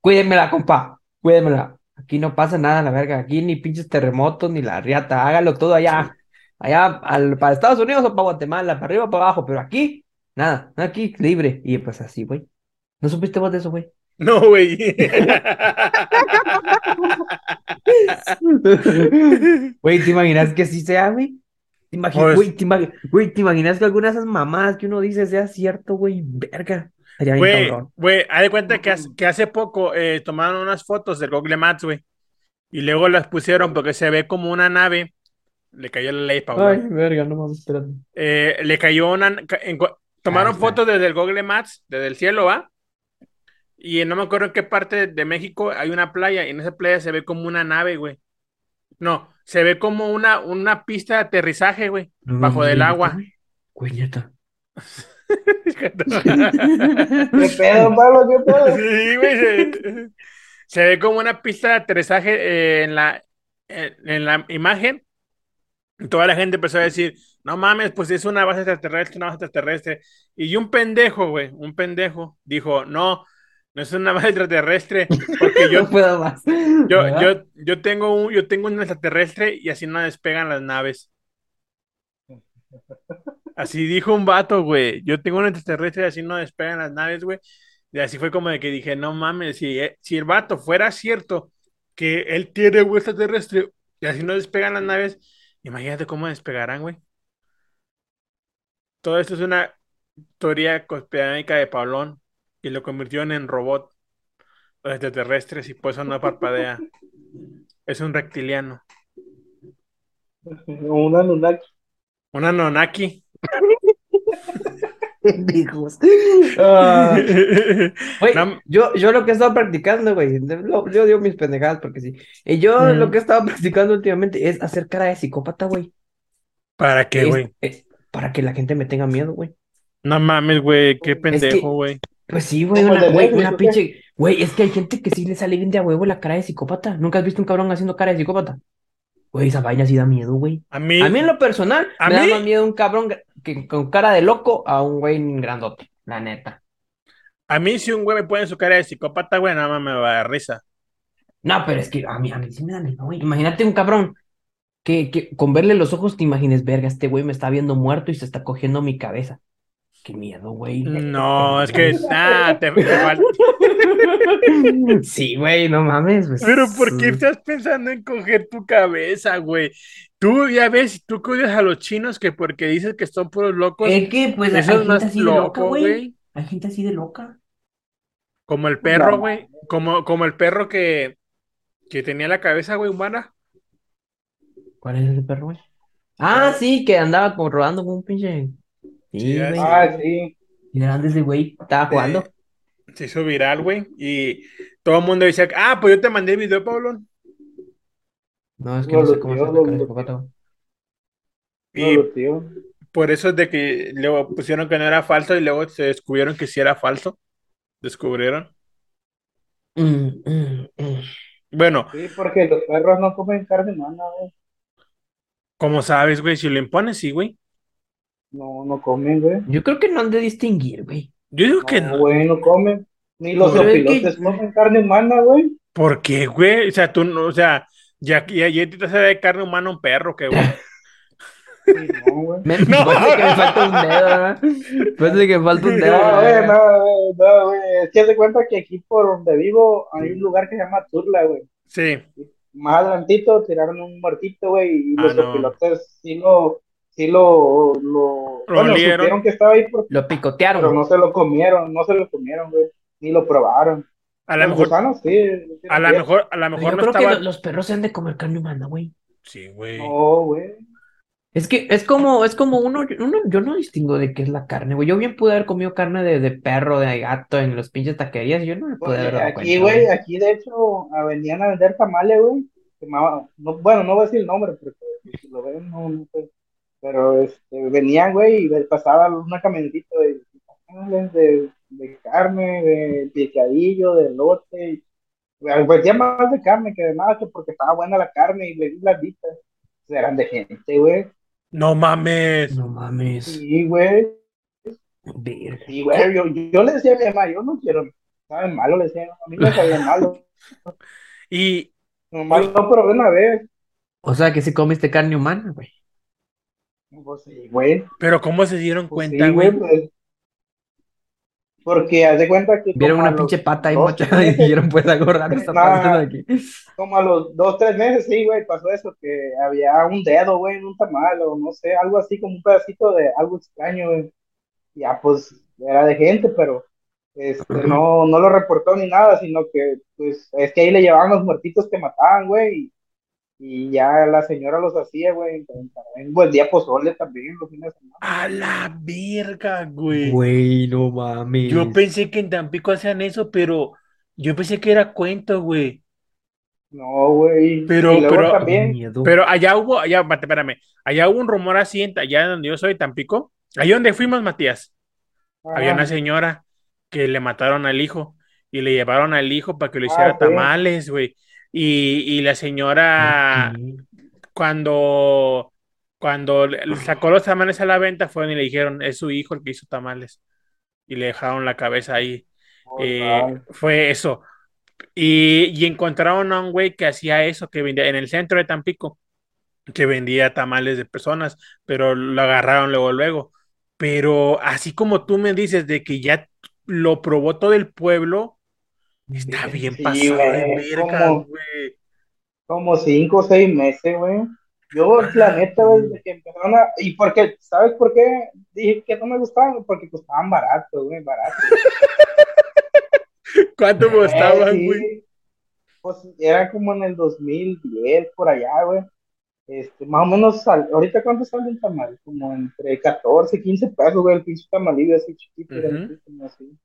cuídenmela, compa, cuídenmela. Aquí no pasa nada, la verga. Aquí ni pinches terremotos, ni la riata. Hágalo todo allá. Allá al, para Estados Unidos o para Guatemala, para arriba o para abajo. Pero aquí, nada, aquí libre. Y pues así, güey. ¿No supiste vos de eso, güey? No, güey. Güey, ¿te imaginas que así sea, güey? ¿Te pues güey, te, ¿te imaginas que alguna de esas mamadas que uno dice sea cierto, güey? Verga. Güey, güey, haz de cuenta que hace, que hace poco eh, tomaron unas fotos del Google Maps, güey. Y luego las pusieron porque se ve como una nave. Le cayó la ley, Pablo. Ay, verga, no mames, espérate. Eh, le cayó una. tomaron fotos desde el Google Maps, desde el cielo, ¿va? Y no me acuerdo en qué parte de México hay una playa. Y en esa playa se ve como una nave, güey. No, se ve como una, una pista de aterrizaje, güey. bajo del agua. Güey, neta. ¿Qué pedo, Pablo? ¿Qué pedo? Sí, güey. Se, ve como una pista de aterrizaje eh, en, la, en, la imagen. toda la gente empezó a decir, no mames, pues es una base extraterrestre, una base extraterrestre. Y un pendejo, güey, un pendejo, dijo, no, no es una base extraterrestre, porque yo, puedo más. Yo, yo, yo, tengo un, yo tengo un extraterrestre y así no despegan las naves. Así dijo un vato, güey. Yo tengo un extraterrestre y así no despegan las naves, güey. Y así fue como de que dije, no mames, si, eh, si el vato fuera cierto que él tiene un extraterrestre y así no despegan las naves, imagínate cómo despegarán, güey. Todo esto es una teoría conspiranoica de Pablón y lo convirtió en robot los extraterrestres y por eso no parpadea. Es un reptiliano. Un Anunnaki. Un Anunnaki. Ah. yo, yo lo que he estado practicando, güey, yo digo mis pendejadas porque sí. Y yo lo que he estado practicando últimamente es hacer cara de psicópata, güey. ¿Para qué, güey? Para que la gente me tenga miedo, güey. No mames, güey, qué pendejo, güey. Pues sí, güey, una, güey, una pinche. Güey, es que hay gente que sí le sale bien de a huevo la cara de psicópata. ¿Nunca has visto un cabrón haciendo cara de psicópata? Güey, esa vaina sí da miedo, güey. A mí, a mí en lo personal, me da más miedo un cabrón que, con cara de loco a un güey grandote, la neta. A mí, si un güey me pone su cara de psicópata, güey, nada más me va a dar risa. No, pero es que a mí, a mí sí me da miedo, güey. Imagínate un cabrón que, que con verle los ojos te imagines, verga, este güey me está viendo muerto y se está cogiendo mi cabeza. Qué miedo, güey. No, es que. Ah, te, te. Sí, güey, no mames. pues, Pero ¿por qué estás pensando en coger tu cabeza, güey? Tú ya ves, tú cuidas a los chinos que porque dices que son puros locos, Es que, pues, hay es gente más así de loca, loco, güey. Hay gente así de loca. Como el perro, No. güey. Como, como el perro que, que tenía la cabeza, güey, humana. ¿Cuál es ese perro, güey? Ah, sí, que andaba como rodando con un pinche. Sí, güey. Ah, sí. Y era antes de güey, estaba jugando. Se hizo viral, güey. Y todo el mundo decía, ah, pues yo te mandé el video, Pablo. No, es que No, no sé lo cómo se el. Y tío. por eso es de que luego pusieron que no era falso y luego se descubrieron que sí era falso. Descubrieron. Mm, mm, mm. Bueno, Sí, porque los perros no comen carne humana, güey. como sabes, güey, si lo impones, sí, güey. No, no comen, güey. Yo creo que no han de distinguir, güey. Yo digo que No, no. güey, no comen. Ni los Pero es que- opilotes comen carne humana, güey. ¿Por qué, güey? O sea, tú no, o sea, ya, ya, ya te hace de carne humana un perro, que güey. Sí, no, güey. Me, No. parece que me falta un dedo, ¿verdad? Parece que me falta un dedo. No, güey, no, güey, no, güey. Es que se cuenta que aquí por donde vivo hay un lugar que se llama Turla, güey. Sí. Más adelantito tiraron un muertito, güey, y Ah, los no. opilotes sí lo, sí lo, lo, bueno, olieron. supieron que estaba ahí, por- Lo picotearon. pero no se lo comieron, no se lo comieron, güey, ni lo probaron. A lo mejor, gusanos, sí. a lo sí. mejor, a lo Pero mejor yo no creo que estaba. lo- los perros se han de comer carne humana, güey. Sí, güey. No, güey. Es que es como, es como uno, uno, yo no distingo de qué es la carne, güey. Yo bien pude haber comido carne de, de perro, de gato en los pinches taquerías, yo no me pude haber dado Aquí, cuenta, güey, aquí de hecho venían a vender tamales, güey. que no- bueno, no voy a decir el nombre, porque si lo ven, no, no sé. Pero este, venían, güey, y pasaba una camionetita de de, de carne, de picadillo, de lote. y- Pues ya más de carne que de nada, que porque estaba buena la carne y le di las vistas. Eran de gente, güey. No mames. No mames. Sí, güey. Sí, güey. Yo, yo le decía a mi mamá, yo no quiero. Saben malo, le decía, a mí me sabía malo. Y, Nomás no probé una vez. O sea que si comiste carne humana, güey. Pues sí, güey. pero ¿cómo se dieron Pues cuenta, sí, güey? pues. Porque haz de cuenta que. Vieron como una a los pinche pata ahí dos, mochada tres y meses- dijeron, pues esta Nah. pata de aquí. Como a los dos, tres meses, sí, güey, pasó eso, que había un dedo, güey, en un tamal, o no sé, algo así, como un pedacito de algo extraño, güey. Ya, pues, era de gente, pero este, no, no lo reportó ni nada, sino que, pues, es que ahí le llevaban los muertitos que mataban, güey, y, y ya la señora los hacía, güey, en, en buen día pozole también, los fines de semana. A la verga, güey. Güey, no mames. Yo pensé que en Tampico hacían eso, pero yo pensé que era cuento, güey. No, güey, Pero- pero- también, miedo. Pero allá hubo, allá, mate, espérame, allá hubo un rumor así, en- allá donde yo soy, Tampico, allá donde fuimos, Matías, había una señora que le mataron al hijo y le llevaron al hijo para que le Ah, hiciera sí. tamales, güey. Y, y la señora, cuando, cuando le- le sacó los tamales a la venta, fueron y le dijeron, es su hijo el que hizo tamales. Y le dejaron la cabeza ahí. Oh, Eh, wow. fue eso. Y, y encontraron a un güey que hacía eso, que vendía en el centro de Tampico, que vendía tamales de personas, pero lo agarraron luego, luego. Pero así como tú me dices de que ya lo probó todo el pueblo, está bien Sí, pasado de güey, verga, ¿cómo? güey. Como cinco o seis meses, güey. Yo, la neta, desde que empezaron a... Y porque, ¿sabes por qué? Dije que no me gustaban, porque costaban barato, güey, barato. ¿Cuánto costaban, Eh, sí. güey? Pues era como en el 2010, por allá, güey. Este, más o menos, sal- ahorita cuánto sale un tamal, como entre 14 y 15 pesos, güey, el pinche tamalillo así chiquito, Ujú. así, como así.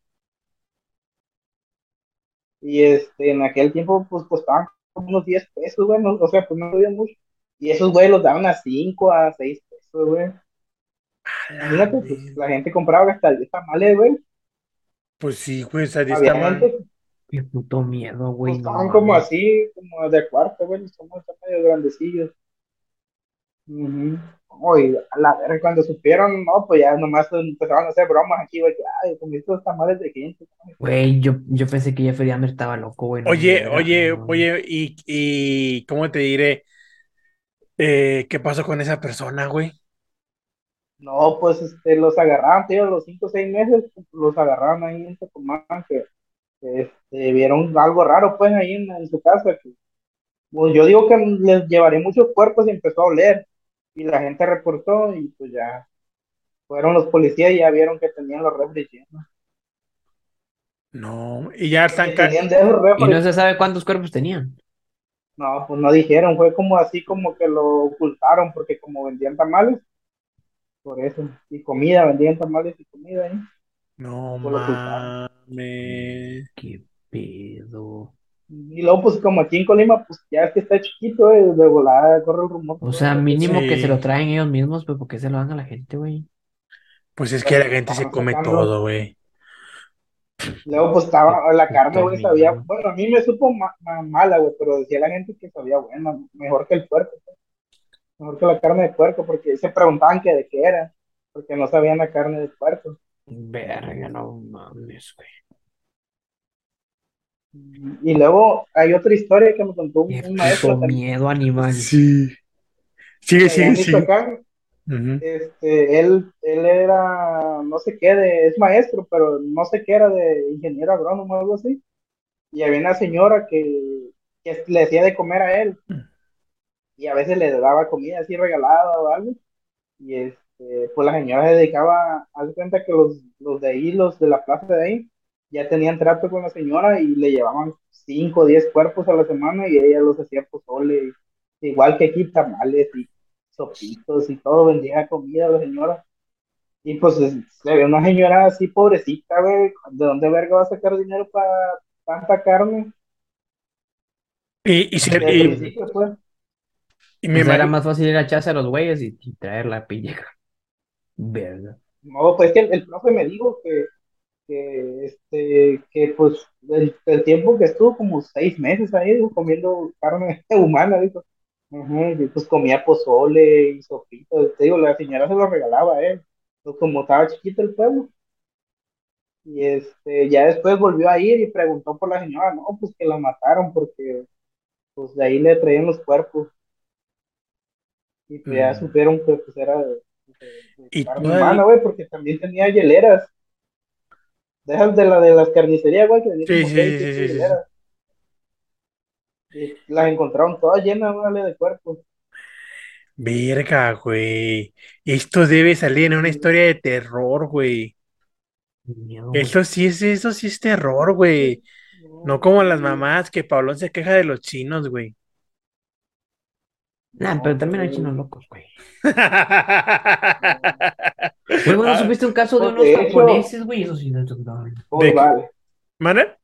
Y este, en aquel tiempo, pues costaban como unos 10 pesos, güey, no- o sea, pues no había mucho. Y esos, güey, los daban a 5, a 6 pesos, güey. Imagínate, pues, la gente compraba hasta 10 tamales, güey. Pues sí, güey, estaban- gente que Qué puto miedo, güey. no costaban como mames. así, como de cuarto, güey, somos están medio grandecillos. Ujú. Oye, a la verga, cuando supieron, no, pues ya nomás empezaron a hacer bromas aquí, güey, que, ay, comiste estos tamales de gente. Güey, yo, yo pensé que Jeffrey Dahmer estaba loco, güey. no, Oye, oye, no. oye, y, y ¿cómo te diré? Eh, ¿qué pasó con esa persona, güey? No, pues este, los agarraban, tío, los cinco o seis meses, los agarraban ahí en Tecomán, que este, vieron algo raro, pues, ahí en, en su casa. Que, pues yo digo que les llevaré muchos cuerpos y empezó a oler. Y la gente reportó y pues ya fueron los policías y ya vieron que tenían los refres llenos. No, y ya están... Y no se sabe cuántos cuerpos tenían. No, pues no dijeron, fue como así como que lo ocultaron, porque como vendían tamales, por eso, y comida, vendían tamales y comida ahí. No Pues lo ocultaron. mames. Qué pedo. Y luego, pues como aquí en Colima, pues ya es que está chiquito, eh, de volada corre el rumor. O sea, mínimo que se lo traen ellos mismos, pues, ¿por qué se lo dan a la gente, güey? Pues es que la gente se come sacando. todo, güey. Luego, pues estaba, la carne, güey, sabía, bueno, a mí me supo ma- ma- mala, güey, pero decía la gente que sabía buena, mejor que el puerco, pues. mejor que la carne de puerco, porque se preguntaban que de qué era, porque no sabían la carne de puerco. Verga, no mames, güey. Y luego hay otra historia que me contó un, un maestro también, miedo animal. Sí. Sigue, sigue, sigue. Este, él, él era, no sé qué, de, es maestro, pero no sé qué era de ingeniero agrónomo o algo así. Y había una señora que, que le hacía de comer a él y a veces le daba comida así regalada o algo. Y este, pues la señora se dedicaba, haz de cuenta que los, los de ahí, los de la plaza de ahí, ya tenían trato con la señora y le llevaban 5 o 10 cuerpos a la semana y ella los hacía pozole, igual que aquí tamales y sopitos y todo, vendía comida a la señora. Y pues es- se ve una señora así pobrecita, güey, ¿de dónde verga va a sacar dinero para tanta carne? Y, y, el y, pues. y me era más fácil ir a echarse a los güeyes y, y traer la pilla. Verga. No, pues que el, el profe me dijo que, que, este, que pues el, el tiempo que estuvo, como seis meses ahí comiendo carne humana, dijo. Y pues comía pozole y sopitas, te digo, la señora se lo regalaba a él, pues como estaba chiquito el pueblo. Y este, ya después volvió a ir y preguntó por la señora, no, pues que la mataron porque pues de ahí le traían los cuerpos. Y pues ya Mm. supieron que pues era de, de- de Y carne todavía- humana, güey, porque también tenía hieleras. Dejas de la de las carnicerías, güey, que tenía Sí, como sí, sí, las encontraron todas llenas, vale, de cuerpos. Verga, güey. Esto debe salir en una historia de terror, güey. Güey. Eso sí es, eso sí es terror, güey. No como las mamás que Pablón se queja de los chinos, güey. Nah, No, pero también hay güey. chinos locos, güey. Güey, ¿no Ah, supiste un caso de pues, unos de japoneses, güey? Eso sí, no, no, no. Pues, ¿De qué? vale. ¿Mana?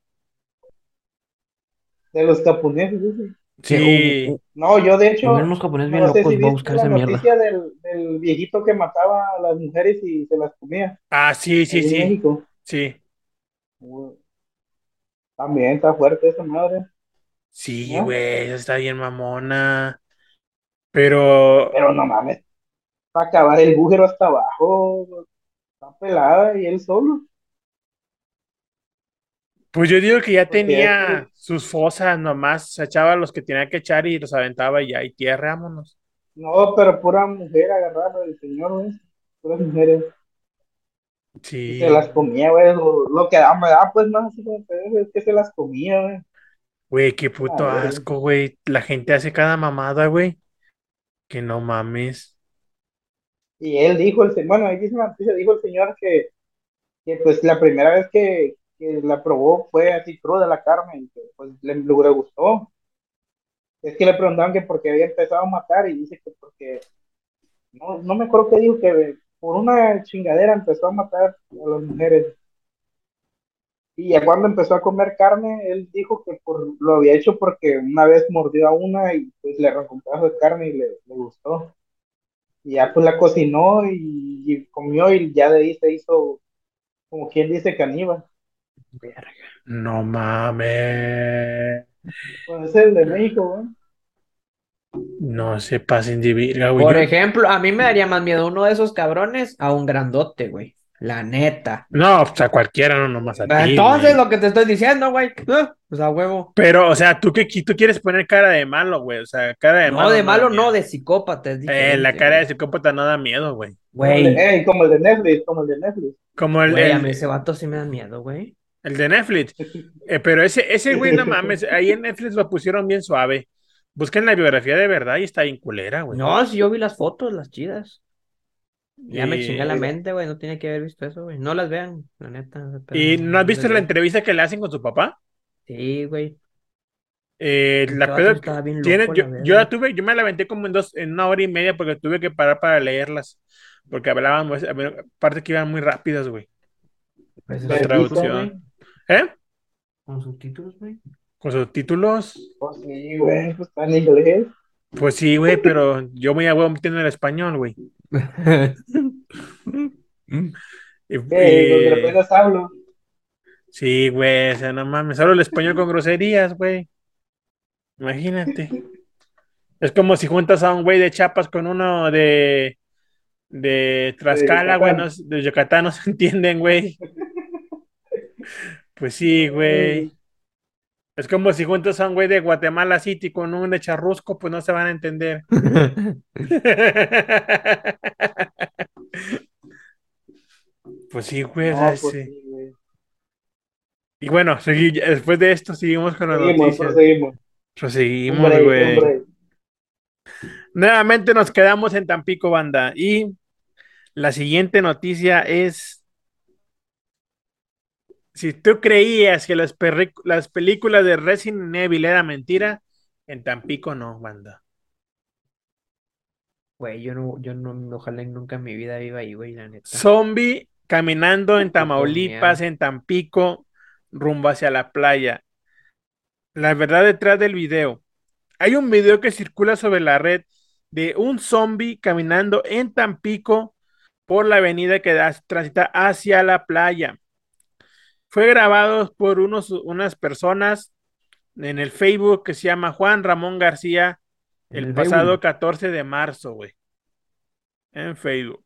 De los japoneses, dice. Que Sí. No, yo de hecho, unos japoneses bien no sé locos, si voy a buscar la esa mierda. noticia del, del viejito que mataba a las mujeres y se las comía. Ah, sí, sí, en sí. México. Sí. Uy, También está fuerte esa madre. Sí, ¿No? güey, está bien mamona. Pero, Pero no mames, para acabar el bújero hasta abajo, está pelada y él solo. pues yo digo que ya tenía sus fosas nomás, se echaba los que tenía que echar y los aventaba y ya, y tierra, vámonos. No, pero pura mujer agarrada el señor, güey. Puras mujeres. Y Sí. se las comía, güey. Lo, lo que da, me da, pues más así como es que se las comía, güey. Güey, qué puto A ver. asco, güey. La gente hace cada mamada, güey. Que no mames. Y él dijo, el, bueno, ahí dice dijo el señor que, que pues la primera vez que, que la probó fue así cruda la carne, y que pues le, le gustó. Es que le preguntaban que por qué había empezado a matar y dice que porque, no, no me acuerdo qué dijo, que por una chingadera empezó a matar a las mujeres. Y ya cuando empezó a comer carne, él dijo que por, lo había hecho porque una vez mordió a una y pues le arrancó un pedazo de carne y le, le gustó. Y ya pues la cocinó y, y comió y ya de ahí se hizo, como quien dice, caníbal. No mames. Pues es el de México, güey. No se pasen de virga, güey. Por ejemplo, a mí me daría más miedo uno de esos cabrones a un grandote, güey. La neta. No, o sea, cualquiera, no nomás a ti. Entonces, güey. lo que te estoy diciendo, güey. Ah, Pues a huevo. Pero, o sea, tú que tú quieres poner cara de malo, güey. O sea, cara de No, malo. de da malo no, de psicópata. Es Eh, la cara de psicópata no da miedo, güey. Güey, Ey, como el de Netflix, como el de Netflix. Como el, güey, a el- mí ese vato sí me da miedo, güey. el de Netflix. Eh, pero ese, ese güey, no mames, ahí en Netflix lo pusieron bien suave. Busquen la biografía de verdad y está bien culera, güey. No, si yo vi las fotos, las chidas. Ya me Y- chingué la mente, güey. No tenía que haber visto eso, güey. No las vean, la neta. pero ¿Y no has visto la entrevista que le hacen con su papá? Sí, güey. Eh, la pedo bien tiene, loco, yo, la yo la tuve, yo me la aventé como en dos, en una hora y media porque tuve que parar para leerlas. Porque hablaban, pues, a partes que iban muy rápidas, güey. Pues, La traducción. güey. ¿Eh? Con subtítulos, güey. Con subtítulos. Pues sí, güey, pues está en inglés. Pues sí, güey, pero yo me voy metiendo en el español, güey. Y- Eh, repente hablo. Sí, güey, o sea, no mames, solo el español con groserías, güey. Imagínate. Es como si juntas a un güey de Chiapas con uno de de Tlaxcala, güey, no de Yucatán no se entienden, güey. Pues sí, güey. Es como si juntas a un güey de Guatemala City con un de Charrusco, pues no se van a entender. Pues sí, güey. No, pues sí. sí, güey. Y bueno, segui- después de esto seguimos con las Seguimos, noticias. proseguimos. Break, güey. Nuevamente nos quedamos en Tampico, banda. Y la siguiente noticia es: si tú creías que las, películas de Resident Evil era mentira, en Tampico no, banda. Güey, yo no, yo no, ojalá nunca en mi vida viva ahí, güey, la neta. Zombie caminando en Tamaulipas, en Tampico, rumbo hacia la playa. La verdad detrás del video. Hay un video que circula sobre la red de un zombie caminando en Tampico por la avenida que transita hacia la playa. Fue grabado por unos, unas personas en el Facebook que se llama Juan Ramón García el el pasado Facebook. 14 de marzo, güey. En Facebook.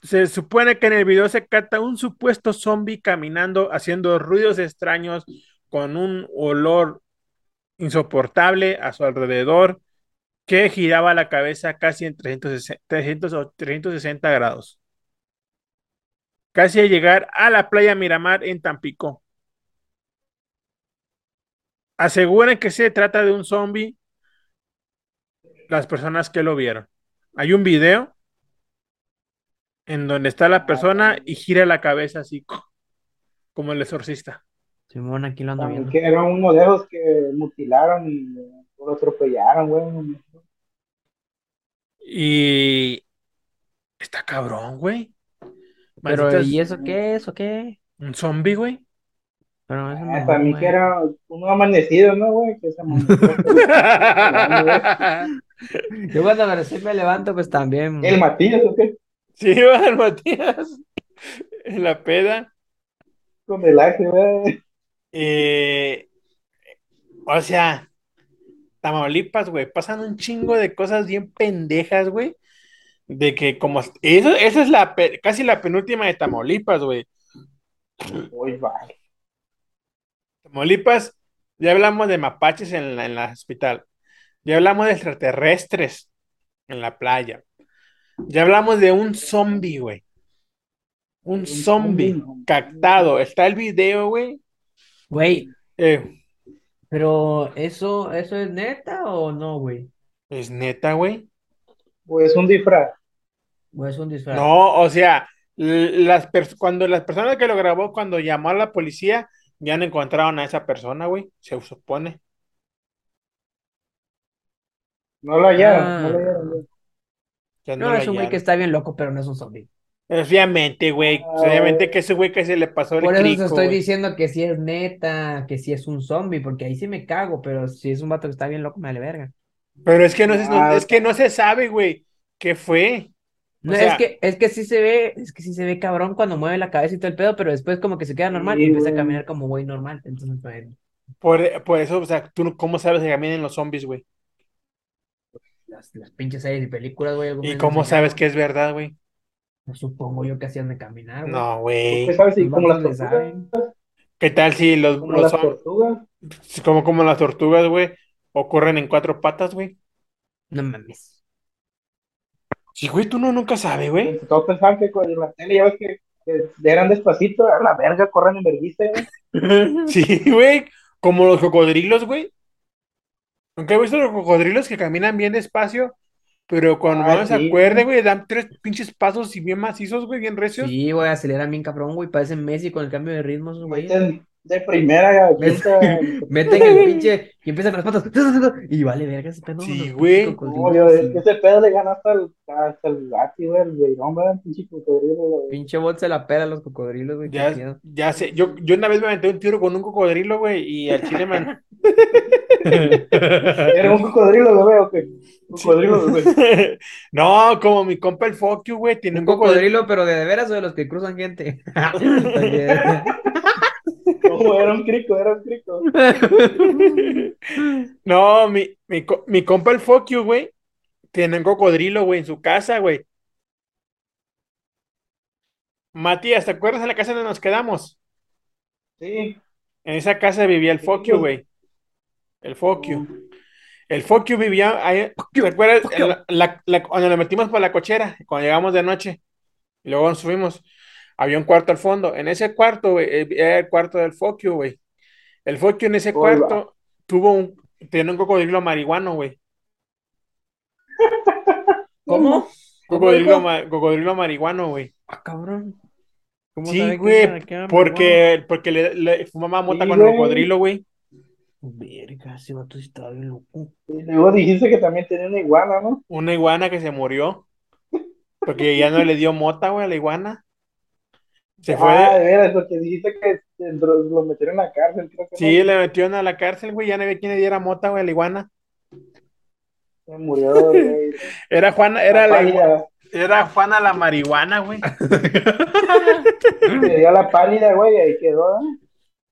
Se supone que en el video se cata un supuesto zombie caminando, haciendo ruidos extraños, con un olor insoportable a su alrededor, que giraba la cabeza casi en 360, 300 o 360 grados. Casi a llegar a la playa Miramar en Tampico. Aseguran que se trata de un zombie las personas que lo vieron. Hay un video en donde está la persona y gira la cabeza así como el exorcista. Simón, aquí lo ando También viendo. que era uno de esos que mutilaron y lo atropellaron, güey. Y está cabrón, güey. Pero, ¿y eso qué? ¿Eso qué? Un zombie, güey. Pero eso Ah, no, para mí güey. que era uno amanecido, ¿no, güey? Que se amaneció. Yo cuando recién me levanto, pues también. ¿El Matías o qué? Sí, va el Matías en la peda. Con relaje, güey. Eh, o sea, Tamaulipas, güey, pasan un chingo de cosas bien pendejas, güey. De que como eso, esa es la pe- casi la penúltima de Tamaulipas, güey. Uy, vale. Tamaulipas, ya hablamos de mapaches en la, en la hospital. Ya hablamos de extraterrestres en la playa. Ya hablamos de un zombie, güey. Un zombie zombie. captado. Está el video, güey. Güey, Eh, pero ¿eso, eso es neta o no, güey? es neta, güey. Pues un disfraz. ¿O es un disfraz? No, o sea, las cuando las personas que lo grabó, cuando llamó a la policía, ya no encontraron a esa persona, güey. Se supone. No lo hallaron, Ah. no lo hallaron. No, lo es un güey que está bien loco, pero no es un zombie. Obviamente, güey. Ah. Obviamente que ese güey que se le pasó el Por eso crico, estoy diciendo que sí es neta, que sí es un zombie, porque ahí sí me cago, pero si es un vato que está bien loco, me vale verga. Pero es que no se, no- Ah, es que no se sabe, güey, qué fue. No, sea- es que, es que sí se ve, es que sí se ve cabrón cuando mueve la cabeza y todo el pedo, pero después como que se queda normal y empieza a caminar como güey normal. Entonces, pues, Por, por eso, o sea, tú no- cómo sabes que caminan los zombies, güey. las, las pinches series y películas, güey. ¿Y cómo sabes que es verdad, güey? Pues supongo yo que hacían de caminar, güey. No, ¿Tú güey. qué sabes? Como las saben. ¿Qué tal si los, como los las tortugas. como, como las tortugas, güey, o corren en cuatro patas, güey? No mames. Sí, güey, tú no nunca sabes, güey. Todos pensaban que con la tele, ya ves que, que eran despacito, a la verga, corren en vergüenza, güey. Sí, güey. Como los cocodrilos, güey. Nunca he visto los cocodrilos que caminan bien despacio, pero cuando Ah, no se sí, acuerde, güey. güey, dan tres pinches pasos y bien macizos, güey, bien recios. Sí, güey, aceleran bien cabrón, güey. Parecen Messi con el cambio de ritmo, esos güeyes. Meten de primera quinta. Meten el pinche y empiezan con las patas. Y vale, verga ese pedo. Sí, los güey. pinches No, cocodrilos, yo, sí. ese pedo le gana hasta el, hasta el gati, güey, el beirón, ¿verdad? Pinche cocodrilo, güey. Pinche bot se la pela a los cocodrilos, güey. Ya, sé, yo, yo una vez me aventé un tiro con un cocodrilo, güey, y al chile man. Era un cocodrilo, güey, o qué? Cocodrilo, güey. No, como mi compa el Fokio, güey, tiene Un un cocodrilo. cocodrilo, pero de, de veras o de los que cruzan gente. No, era un crico, era un crico. No, mi, mi, mi compa el Fokio, güey, tiene un cocodrilo, güey, en su casa, güey. Matías, ¿te acuerdas de la casa donde nos quedamos? Sí. En esa casa vivía el Fokio, güey. El Fokio. El Fokio vivía ahí. ¿Te acuerdas? En la- la- la- cuando nos metimos por la cochera, cuando llegamos de noche, y luego nos subimos, había un cuarto al fondo. En ese cuarto, güey, eh, era el cuarto del Fokio, güey. El Fokio en ese Hola. cuarto tuvo un, tenía un cocodrilo marihuano, güey. ¿Cómo? ¿Cómo Cocodrilo, ma- cocodrilo marihuano, güey. Ah, cabrón. ¿Cómo Sí, güey, porque, porque le, le fumaba mota Sí, con el cocodrilo, güey. Verga, ese vato estaba bien loco. Y luego dijiste que también tenía una iguana, ¿no? Una iguana que se murió. Porque ya no le dio mota, güey, a la iguana. Se fue. Ah, de veras, porque dijiste que dentro- lo metieron a la cárcel, creo que Sí, no. le metieron a la cárcel, güey. Ya no había quien le diera mota, güey, a la iguana. Se murió, güey. Era Juana, era la la iguana. Era Juana la marihuana, güey. Le dio la pálida, güey, y ahí quedó, ¿eh?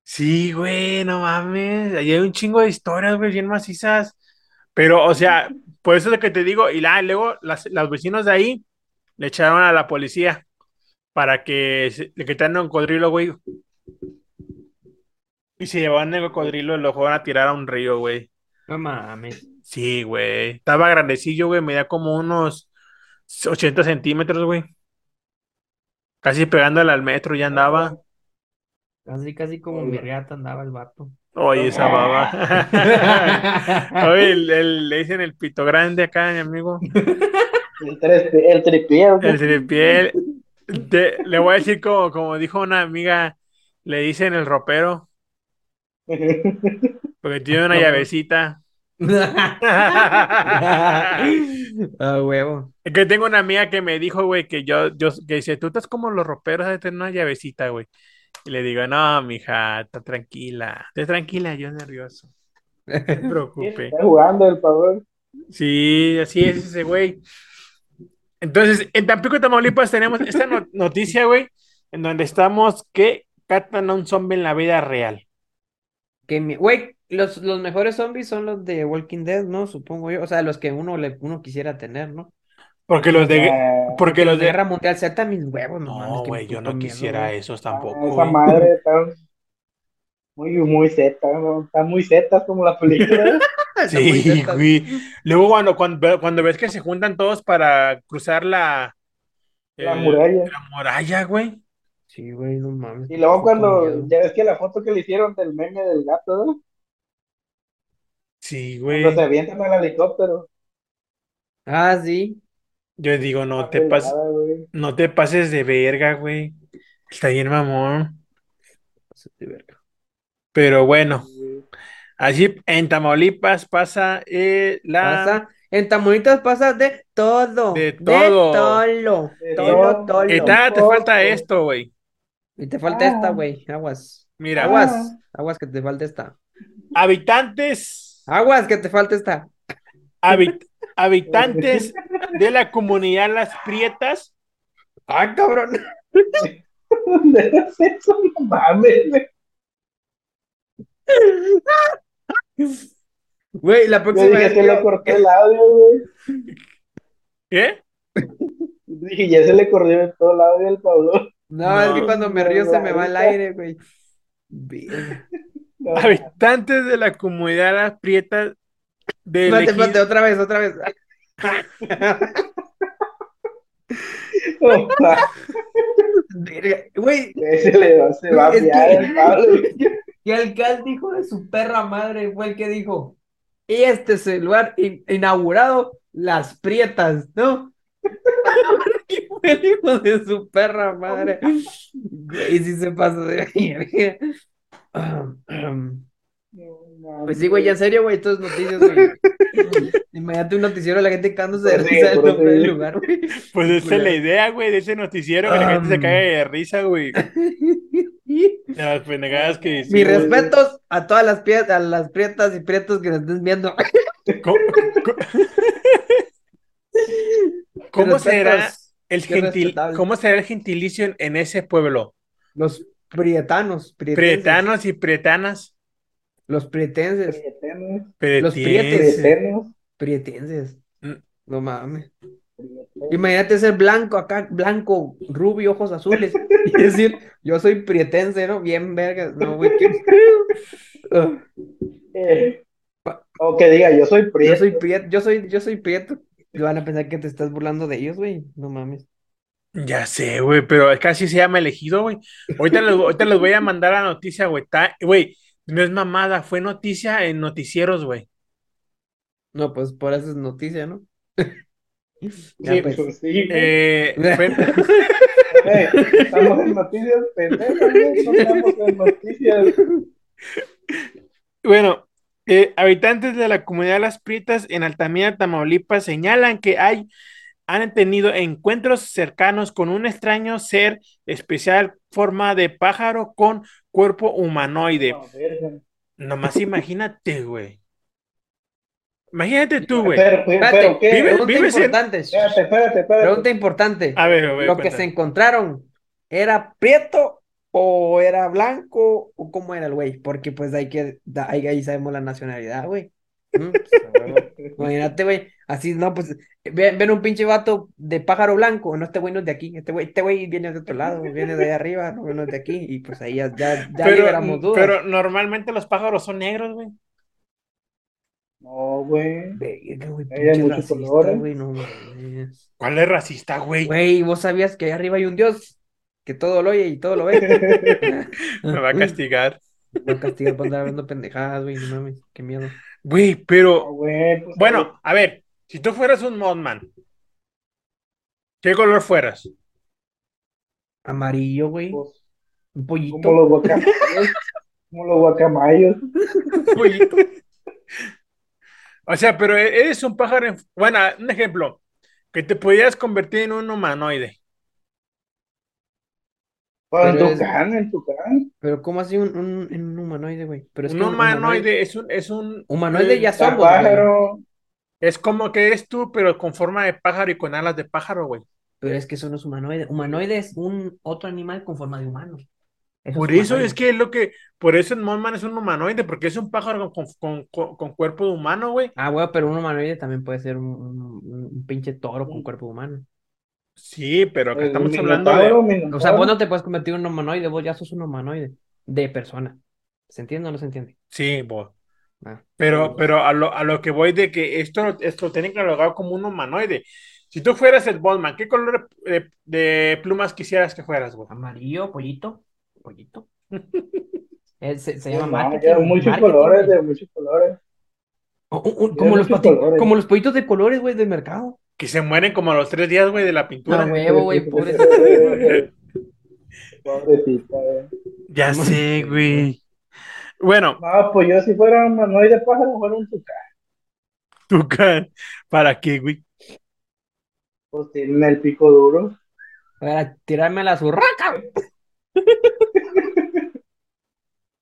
Sí, güey, no mames. Ahí hay un chingo de historias, güey, bien macizas. Pero, o sea, por eso es lo que te digo. Y la, luego las, los vecinos de ahí le echaron a la policía para que se- le quitaran un cocodrilo, güey. Y se llevaban el cocodrilo y lo fueron a tirar a un río, güey. No mames. Sí, güey. Estaba grandecillo, güey. Medía como unos 80 centímetros, güey. Casi pegándole al metro ya andaba. Casi, casi como mi riata andaba el vato. Oye, esa baba. Oye, el, el- le dicen el pito grande acá, mi amigo. El, tres, el tripié, güey. El tripié. Te- le voy a decir como, como dijo una amiga, le dicen el ropero, porque tiene una llavecita. Ah, huevo. Es que tengo una amiga que me dijo, güey, que yo, yo, que dice, tú estás como los roperos, de tener una llavecita, güey. Y le digo, no, mija, está tranquila, esté tranquila, yo nervioso. No te preocupes. Está jugando el pavón. Sí, así es ese güey. Entonces, en Tampico, Tamaulipas, tenemos esta no- noticia, güey, en donde estamos que catan a un zombie en la vida real. Que mi- Güey, los, los mejores zombies son los de Walking Dead, ¿no? Supongo yo. O sea, los que uno, le, uno quisiera tener, ¿no? Porque los de. Porque los de. Guerra Mundial Z, mis huevos, no No, güey, yo no miedo, quisiera esos ah, tampoco, esa güey. madre está muy, muy ¿no? Están muy zetas como la película. Sí, güey. Luego, cuando, cuando, cuando ves que se juntan todos para cruzar la. La el- muralla. La muralla, güey. Sí, güey, no mames. Y luego cuando, ya ves que la foto que le hicieron del meme del gato, ¿no? Sí, güey. Cuando se avientan al helicóptero. Ah, sí. Yo digo, no te pases. No te pases de verga, güey. Está bien, mamón. Pásate de verga. Pero bueno, Sí, allí en Tamaulipas pasa eh, la. Pasa, en Tamaulipas pasa de todo. De todo. tolo. De Tolo, todo. tolo. Y te falta esto, güey. Y te falta Ah. esta, güey. Aguas. Mira, Aguas. Aguas que te falta esta. habitantes, Aguas que te falta esta. habit- habitantes de la comunidad Las Prietas Ah, cabrón. ¿Dónde es eso? No mames, güey. La Yo próxima dije vez que le corté el audio, güey. ¿Qué? Dije, ya se le corrió todo lado del Pablo. No, es que cuando me no, río se me va el aire, güey. No, Habitantes de la comunidad Las Prietas de Espérate, espérate, otra vez, otra vez. Güey, se le va, se va a Es que- fiar el Pablo. y el alcalde hijo de su perra madre fue el que dijo, este es el lugar in- inaugurado, Las Prietas, ¿no? Y el hijo de su perra madre. Güey, sí se pasó de um, Pues sí, güey, ya en serio, güey, esto es noticias, güey. Imagínate un noticiero la gente cagándose de Pues risa del nombre del lugar, güey. Pues esa es la idea, güey, de ese noticiero, que la gente se cague de risa, güey. De las pendejadas que Mis respetos a todas las, pie- a las prietas y prietos que nos estén viendo. ¿Cómo, será el gentil, cómo será el gentilicio en, en ese pueblo? Los prietanos, prietenses, Prietanos y prietanas. los prietenses, Prietenos, Los Prietenses. prietenos, prietenses. Mm. No mames. Imagínate ser blanco acá, blanco, rubio, ojos azules. Y decir, yo soy prietense, ¿no? Bien vergas. No, güey, qué- Eh, O que diga, yo soy Yo prieto. soy prieto, yo soy, yo soy prieto. Y van a pensar que te estás burlando de ellos, güey. No mames. Ya sé, güey, pero casi se llama elegido, güey. Ahorita les, ahorita les voy a mandar la noticia, güey. Güey, no es mamada, fue noticia en noticieros, güey. No, pues por eso es noticia, ¿no? Ya, Sí, pues. Pues sí, güey. Eh, fue- Eh, estamos en noticias pendejas, güey, no estamos en noticias. Bueno, eh, habitantes de la comunidad Las Prietas en Altamira, Tamaulipas, señalan que hay, han tenido encuentros cercanos con un extraño ser especial, forma de pájaro con cuerpo humanoide. No. Nomás imagínate, güey. Imagínate tú, güey. Pero, vive- en- importante. Espérate, espérate, espérate. Pregunta importante. A ver, güey, Lo que cuéntame. se encontraron, ¿era prieto o era blanco o cómo era el güey? Porque pues hay que, ahí, ahí sabemos la nacionalidad, güey. Mm, pues, a. Imagínate, güey, así, no, pues, ven, ven un pinche vato de pájaro blanco, no, este güey no es de aquí, este güey, este güey viene de otro lado, viene de ahí arriba, no, no es de aquí, y pues ahí ya, ya, ya Pero, liberamos dudas. pero normalmente los pájaros son negros, güey. No, güey. Verga, güey, Hay pinche muchos racista, colores. güey, no mames. ¿Cuál es racista, güey? Güey, ¿vos sabías que ahí arriba hay un Dios que todo lo oye y todo lo ve? Me va a castigar. Me va a castigar por andar hablando pendejadas, güey, no mames, qué miedo. Güey, No, pero, güey, pues, bueno, a ver, si tú fueras un Mothman, ¿qué color fueras? Amarillo, güey, pues, un como pollito. los guacamayos. como los guacamayos. Pollito. O sea, pero e-, eres un pájaro. en- Bueno, un ejemplo, que te pudieras convertir en un humanoide. Pues, en Pero tu es- can, en tu can. Pero ¿cómo así un, un, en un humanoide, güey? Pero es Un que un humanoide es un, es un. Humanoide ya somos, pájaro. Es como que eres tú, pero con forma de pájaro y con alas de pájaro, güey. Pero es que eso no es humanoide. Humanoide es un otro animal con forma de humano. Eso Por es eso humanoide. es que es lo que. Por eso el Mothman es un humanoide, porque es un pájaro con, con, con- con cuerpo de humano, güey. Ah, güey, pero un humanoide también puede ser un, un- un pinche toro con cuerpo humano. Sí, pero acá El estamos hablando de. minotauro, O sea, vos no te puedes convertir en un humanoide, vos ya sos un humanoide de persona. ¿Se entiende o no se entiende? Sí, bo. Ah. Pero, pero a lo, a lo que voy de que esto, esto tiene que catalogado como un humanoide. Si tú fueras el Bondman, ¿qué color de, de plumas quisieras que fueras, güey? Amarillo, pollito, pollito. Eh, se, se Sí, llama no, marketing. muchos marketing, colores, güey. de muchos colores. O- o- o- ya como, los muchos pati- colores. como los pollitos de colores, güey, del mercado. Que se mueren como a los tres días, güey, de la pintura. Ah, huevo, güey, pobre. Pobrecita, güey. Ya sé, güey. Bueno, No, pues yo si fuera un humanoide pájaro, fuera un tucán. Tucán, ¿para qué, güey? Pues tienen el pico duro. Para tirarme la zurraca, güey.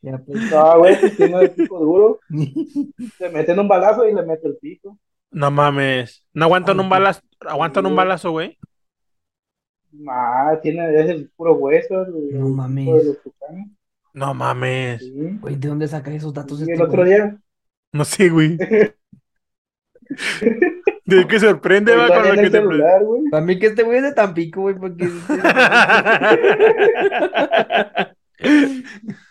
Ya, pues. No, güey, pues tiene el pico duro. Le meten un balazo y le mete el pico. No mames. ¿No aguantan Ay, un balazo? ¿Aguantan un balazo, güey? Ah, tiene es el puro hueso. El, No mames. No mames. Sí. Güey, ¿de dónde sacas esos datos Y este el otro güey? día, No sé, güey. De que sorprende, va con lo que te güey. Para mí que este güey es de Tampico, güey, porque...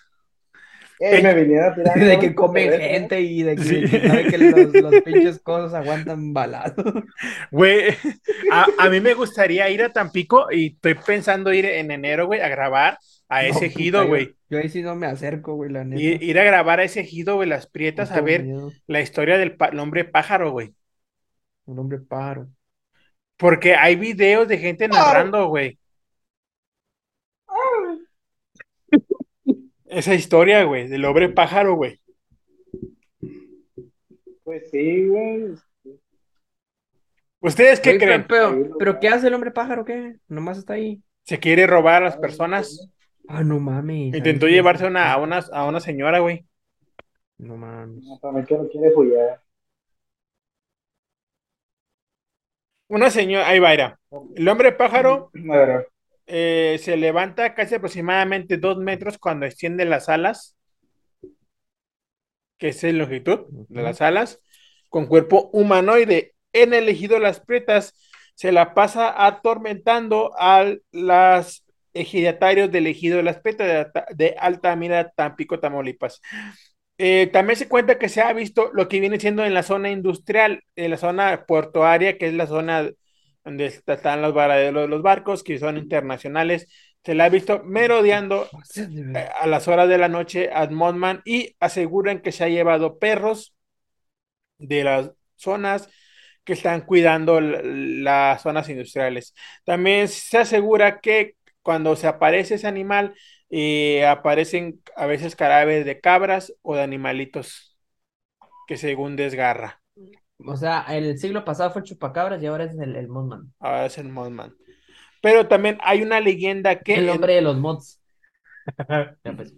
Ey, me vinieron a tirar. de que por come teléfono. gente y de que, Sí. de que sabe que los, los pinches cosas aguantan balazos. Güey, a, a mí me gustaría ir a Tampico y estoy pensando ir en enero, güey, a grabar a ese ejido, güey. Yo ahí sí no me acerco, güey, la neta. Ir, ir a grabar a ese ejido, güey, las prietas, a ver miedo. la historia del hombre pájaro, güey. Un hombre paro. Porque hay videos de gente narrando, güey. Esa historia, güey, del hombre pájaro, güey. Pues sí, güey. ¿Ustedes qué Oye, creen? Pero, pero, lo ¿pero va. qué hace el hombre pájaro? ¿Qué? Nomás está ahí. ¿Se quiere robar a las personas? Ah, no mames. Intentó llevarse a una, a una, a una señora, güey. No mames. No, para mí que lo quiere follar. Una señora, ahí va, mira. El hombre pájaro A ver, eh, se levanta casi aproximadamente dos metros cuando extiende las alas, que es la longitud de las alas, con cuerpo humanoide. En el ejido Las Pretas se la pasa atormentando a las ejidatarios del ejido de Las Pretas de, Alta- de Altamira, Tampico, Tamaulipas. Eh, también se cuenta que se ha visto lo que viene siendo en la zona industrial, en la zona portuaria, que es la zona donde están los varaderos de los barcos, que son internacionales. Se la ha visto merodeando eh, a las horas de la noche a Mothman y aseguran que se ha llevado perros de las zonas que están cuidando las zonas industriales. También se asegura que cuando se aparece ese animal, eh, aparecen a veces cadáveres de cabras o de animalitos que según desgarra. O sea, el siglo pasado fue el chupacabras y ahora es el, el Mothman. Ahora es el Mothman. Pero también hay una leyenda que El en- hombre de los mods. Pues.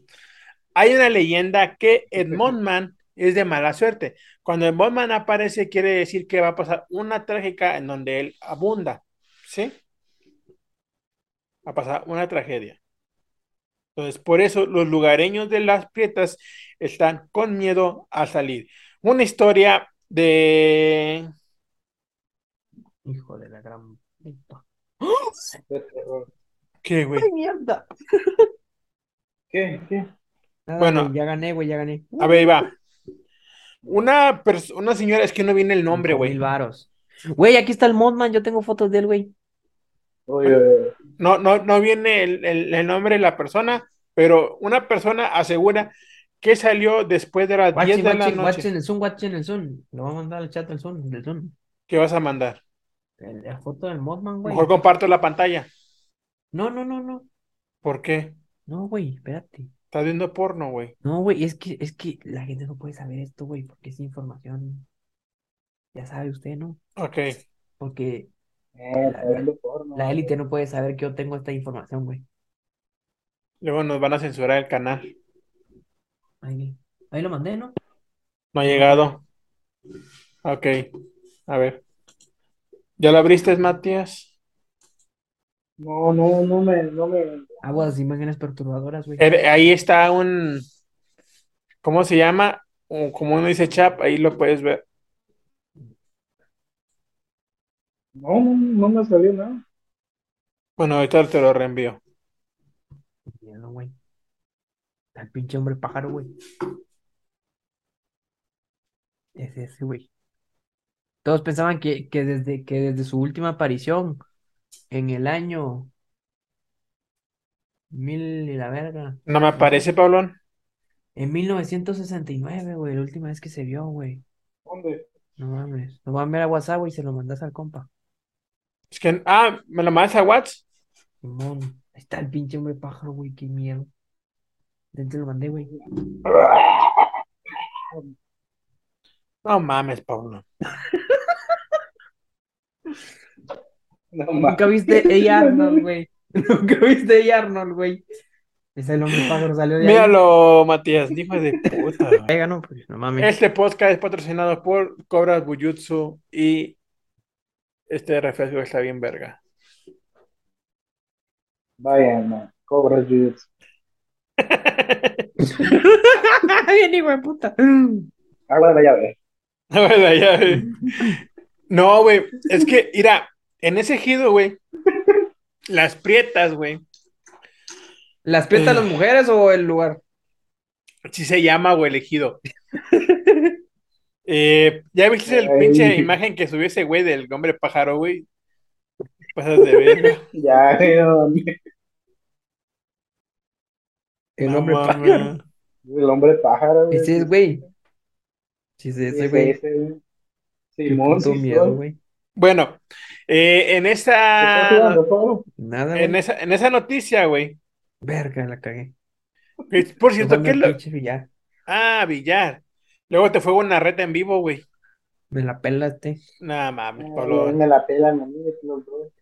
Hay una leyenda que Edmondman es de mala suerte. Cuando Edmondman aparece, quiere decir que va a pasar una trágica en donde él abunda. ¿Sí? Va a pasar una tragedia. Entonces, por eso los lugareños de las Prietas están con miedo a salir. Una historia de. Hijo de la gran puta. ¿Qué, güey? ¡Ay, mierda! ¿Qué? ¿Qué? Nada, Bueno. güey, ya gané, güey, ya gané. A ver, ahí va. Una, pers- una señora, es que no viene el nombre, güey. mil varos. Güey, aquí está el Mothman, yo tengo fotos de él, güey. Oye, oye, No, no, no viene el, el- el nombre de la persona, pero una persona asegura que salió después de las 10 Watching, de la watching, noche. watching el Zoom, watching el Zoom. Lo voy a mandar al chat del Zoom, del Zoom. ¿Qué vas a mandar? La foto del Mothman, güey. Mejor comparto la pantalla. No, no, no, no. ¿Por qué? No, güey, espérate. Estás viendo porno, güey. No, güey, es que, es que la gente no puede saber esto, güey, porque es información. Ya sabe usted, ¿no? Ok. Porque eh, porno. la élite no puede saber que yo tengo esta información, güey. Luego nos van a censurar el canal. Ahí, ahí lo mandé, ¿no? No ha llegado. Ok. A ver. ¿Ya lo abriste, Matías? No, no, no me, no me. Aguas, imágenes perturbadoras, güey. Eh, ahí está un. ¿Cómo se llama? O como uno dice chap, ahí lo puedes ver. No, no, no me salió nada. Bueno, ahorita te lo reenvío. Míralo, güey. Está el pinche hombre pájaro, güey. Es ese, güey. Todos pensaban que, que desde, que desde su última aparición en el año mil y la verga. ¿No me aparece, Pablón? En 1969, güey, la última vez que se vio, güey. ¿Dónde? No mames. Lo van a ver a WhatsApp, güey, y se lo mandas al compa. Es que. Ah, ¿me lo mandas a WhatsApp? Simón. Ahí está el pinche hombre pájaro, güey, qué miedo. Ya te lo mandé, güey. No mames, Pablo. No. Nunca viste A. Arnold, güey. Nunca viste A. Arnold, güey. Es el hombre pájaro, salió de ahí. Míralo, Matías, hijo de puta. no, pues, no mames. Este podcast es patrocinado por Cobras Bujutsu y este refresco está bien verga. Vaya, no. Cobra Jujutsu. Bien, hijo de puta. Agua de la llave. Bueno, ya, eh. No, güey, es que, mira, en ese ejido, güey, las prietas, güey, ¿Las prietas las mujeres o el lugar? sí se llama, güey, el ejido. Eh, ¿ya viste el pinche imagen que subió ese güey del hombre pájaro, güey? Pasas de verga. Ya, eh, hombre, El No hombre mames. pájaro. el hombre pájaro, güey. Ese es, güey. Sí, sí, Ese, ese, güey. ese, güey. Simón, puto sí, miedo, soy. güey. Bueno, eh, en ¿Qué estás esa, jugando, Pablo? Nada, en esa, en esa noticia, güey, Verga, la cagué. que, por cierto, Jugando ¿qué es al lo? pinche billar. Ah, billar. Luego te fue una reta en vivo, güey. Me la pelaste. Nada mames, Ay, Pablo. me la pelan a mí, los dos.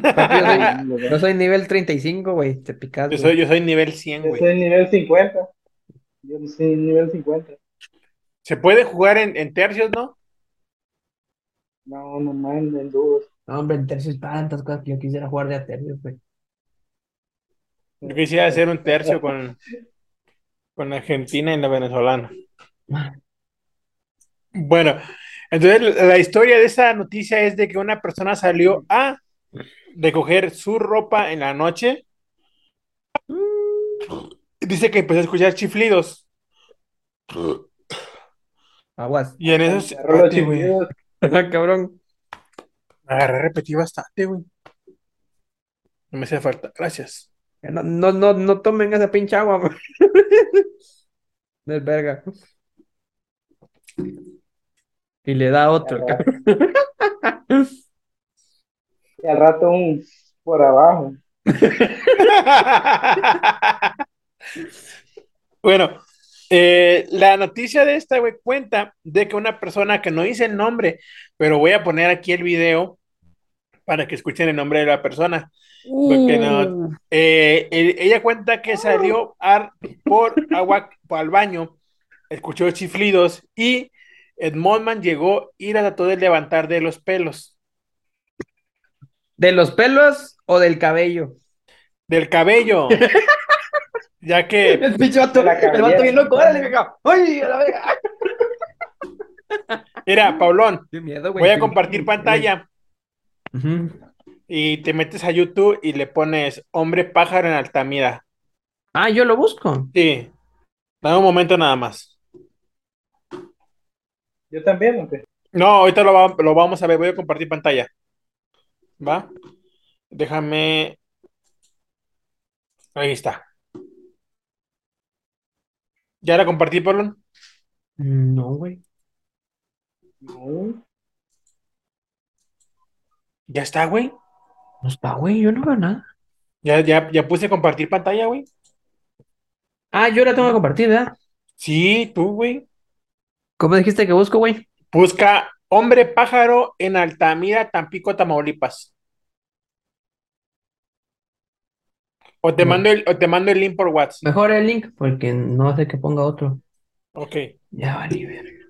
Papi, yo soy, yo soy nivel 35, güey. Te picas, Yo soy, yo soy nivel 100, Yo güey. soy nivel 50. Yo soy nivel 50. Se puede jugar en, en tercios, ¿no? No, no manden duros. No, hombre, en tercios tantas cosas que yo quisiera jugar de a tercios, güey. Yo quisiera hacer un tercio con, con Argentina y la venezolana. Bueno, entonces la la historia de esa noticia es de que una persona salió a recoger su ropa en la noche. Dice que empezó a escuchar chiflidos. Aguas. Y en eso... se- Agarró los Espérate, güey. chiflidos. Ah, cabrón. Agarré, repetí bastante, güey. No me hace falta. Gracias. No, no, no, no tomen esa pinche agua, güey. Del verga. Y le da otro, cabrón. Y al rato un por abajo. Bueno, eh, la noticia de esta, güey, cuenta de que una persona que no dice el nombre, pero voy a poner aquí el video para que escuchen el nombre de la persona. Porque no- Eh, e- ella cuenta que salió a- por agua al baño, escuchó chiflidos y Edmondman llegó y la trató de levantar de los pelos, ¿De los pelos o del cabello? del cabello. Ya que El pinche vato, el vato bien loco, órale. ¡Ay, a la verga! Mira, Paulón, Qué miedo, güey. voy a compartir pantalla y te metes a YouTube y le pones hombre pájaro en Altamira. Ah, yo lo busco. Sí, dame un momento nada más. Yo también, ¿o qué? No, ahorita lo, va- lo vamos a ver, voy a compartir pantalla. ¿Va? Déjame. Ahí está. ¿Ya la compartí, Paulón? No, güey. No. Ya está, güey. No está, güey. Yo no veo nada. Ya, ya, ya puse compartir pantalla, güey. Ah, yo la tengo que compartir, ¿verdad? Sí, tú, güey. ¿Cómo dijiste que busco, güey? Busca hombre pájaro en Altamira, Tampico, Tamaulipas. O te No. mando el, o te mando el link por WhatsApp. Mejor el link, porque no hace que ponga otro. Ok. Ya vale, verga.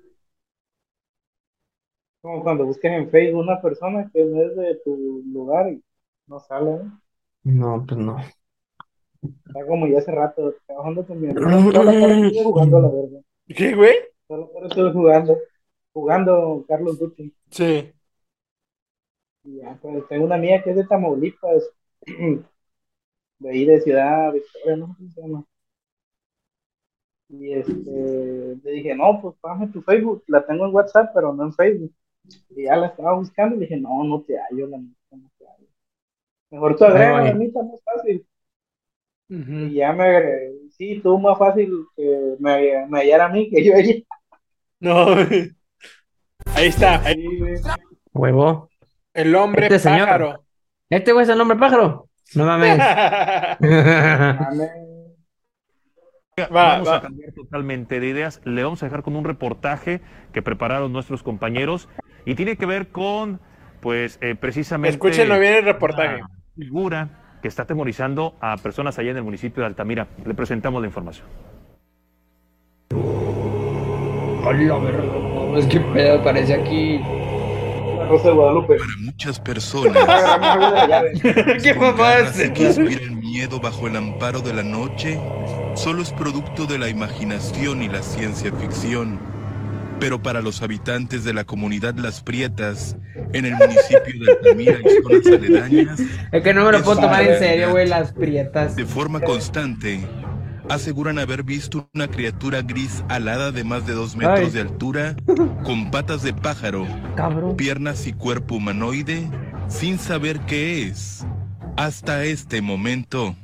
Como cuando busques en Facebook una persona que no es de tu lugar y no sale, ¿no? No, pues no. Está como ya hace rato trabajando con mi amigo. Solo por eso estuve jugando a la verga. ¿Qué, güey? Solo por eso estuve jugando. Jugando Carlos Duty. Sí. Y ya, pues tengo una amiga que es de Tamaulipas. De ahí de Ciudad Victoria, no sé cómo se llama. Y este, le dije, no, pues pásame tu Facebook. La tengo en WhatsApp, pero no en Facebook. Y ya la estaba buscando y le dije, no, no te hallo, la neta, no te hallo. Mejor tú agrega, la neta, más fácil. Y ya me agregué. Sí, tú más fácil que me, me hallara a mí que yo a ella. No. Ahí está. ahí-. Huevo. El hombre Este señor. pájaro. ¿Este güey es el nombre pájaro? No mames. Va, Vamos va. a cambiar totalmente de ideas. Le vamos a dejar con un reportaje que prepararon nuestros compañeros y tiene que ver con, pues, eh, precisamente. Escúchenlo bien el reportaje. figura que está atemorizando a personas allá en el municipio de Altamira. Le presentamos la información. Hola, verga. No, es que pedo parece aquí. La Rosa de Guadalupe. Para muchas personas. ¿Qué con mamá ganas es? de que inspiren miedo bajo el amparo de la noche, solo es producto de la imaginación y la ciencia ficción. Pero para los habitantes de la comunidad Las Prietas, en el municipio de Altamira y zonas aledañas, Es que no me lo puedo tomar en serio, güey, las prietas. de forma constante, aseguran haber visto una criatura gris alada de más de dos metros Ay. de altura, con patas de pájaro, Cabrón. piernas y cuerpo humanoide, sin saber qué es. Hasta este momento.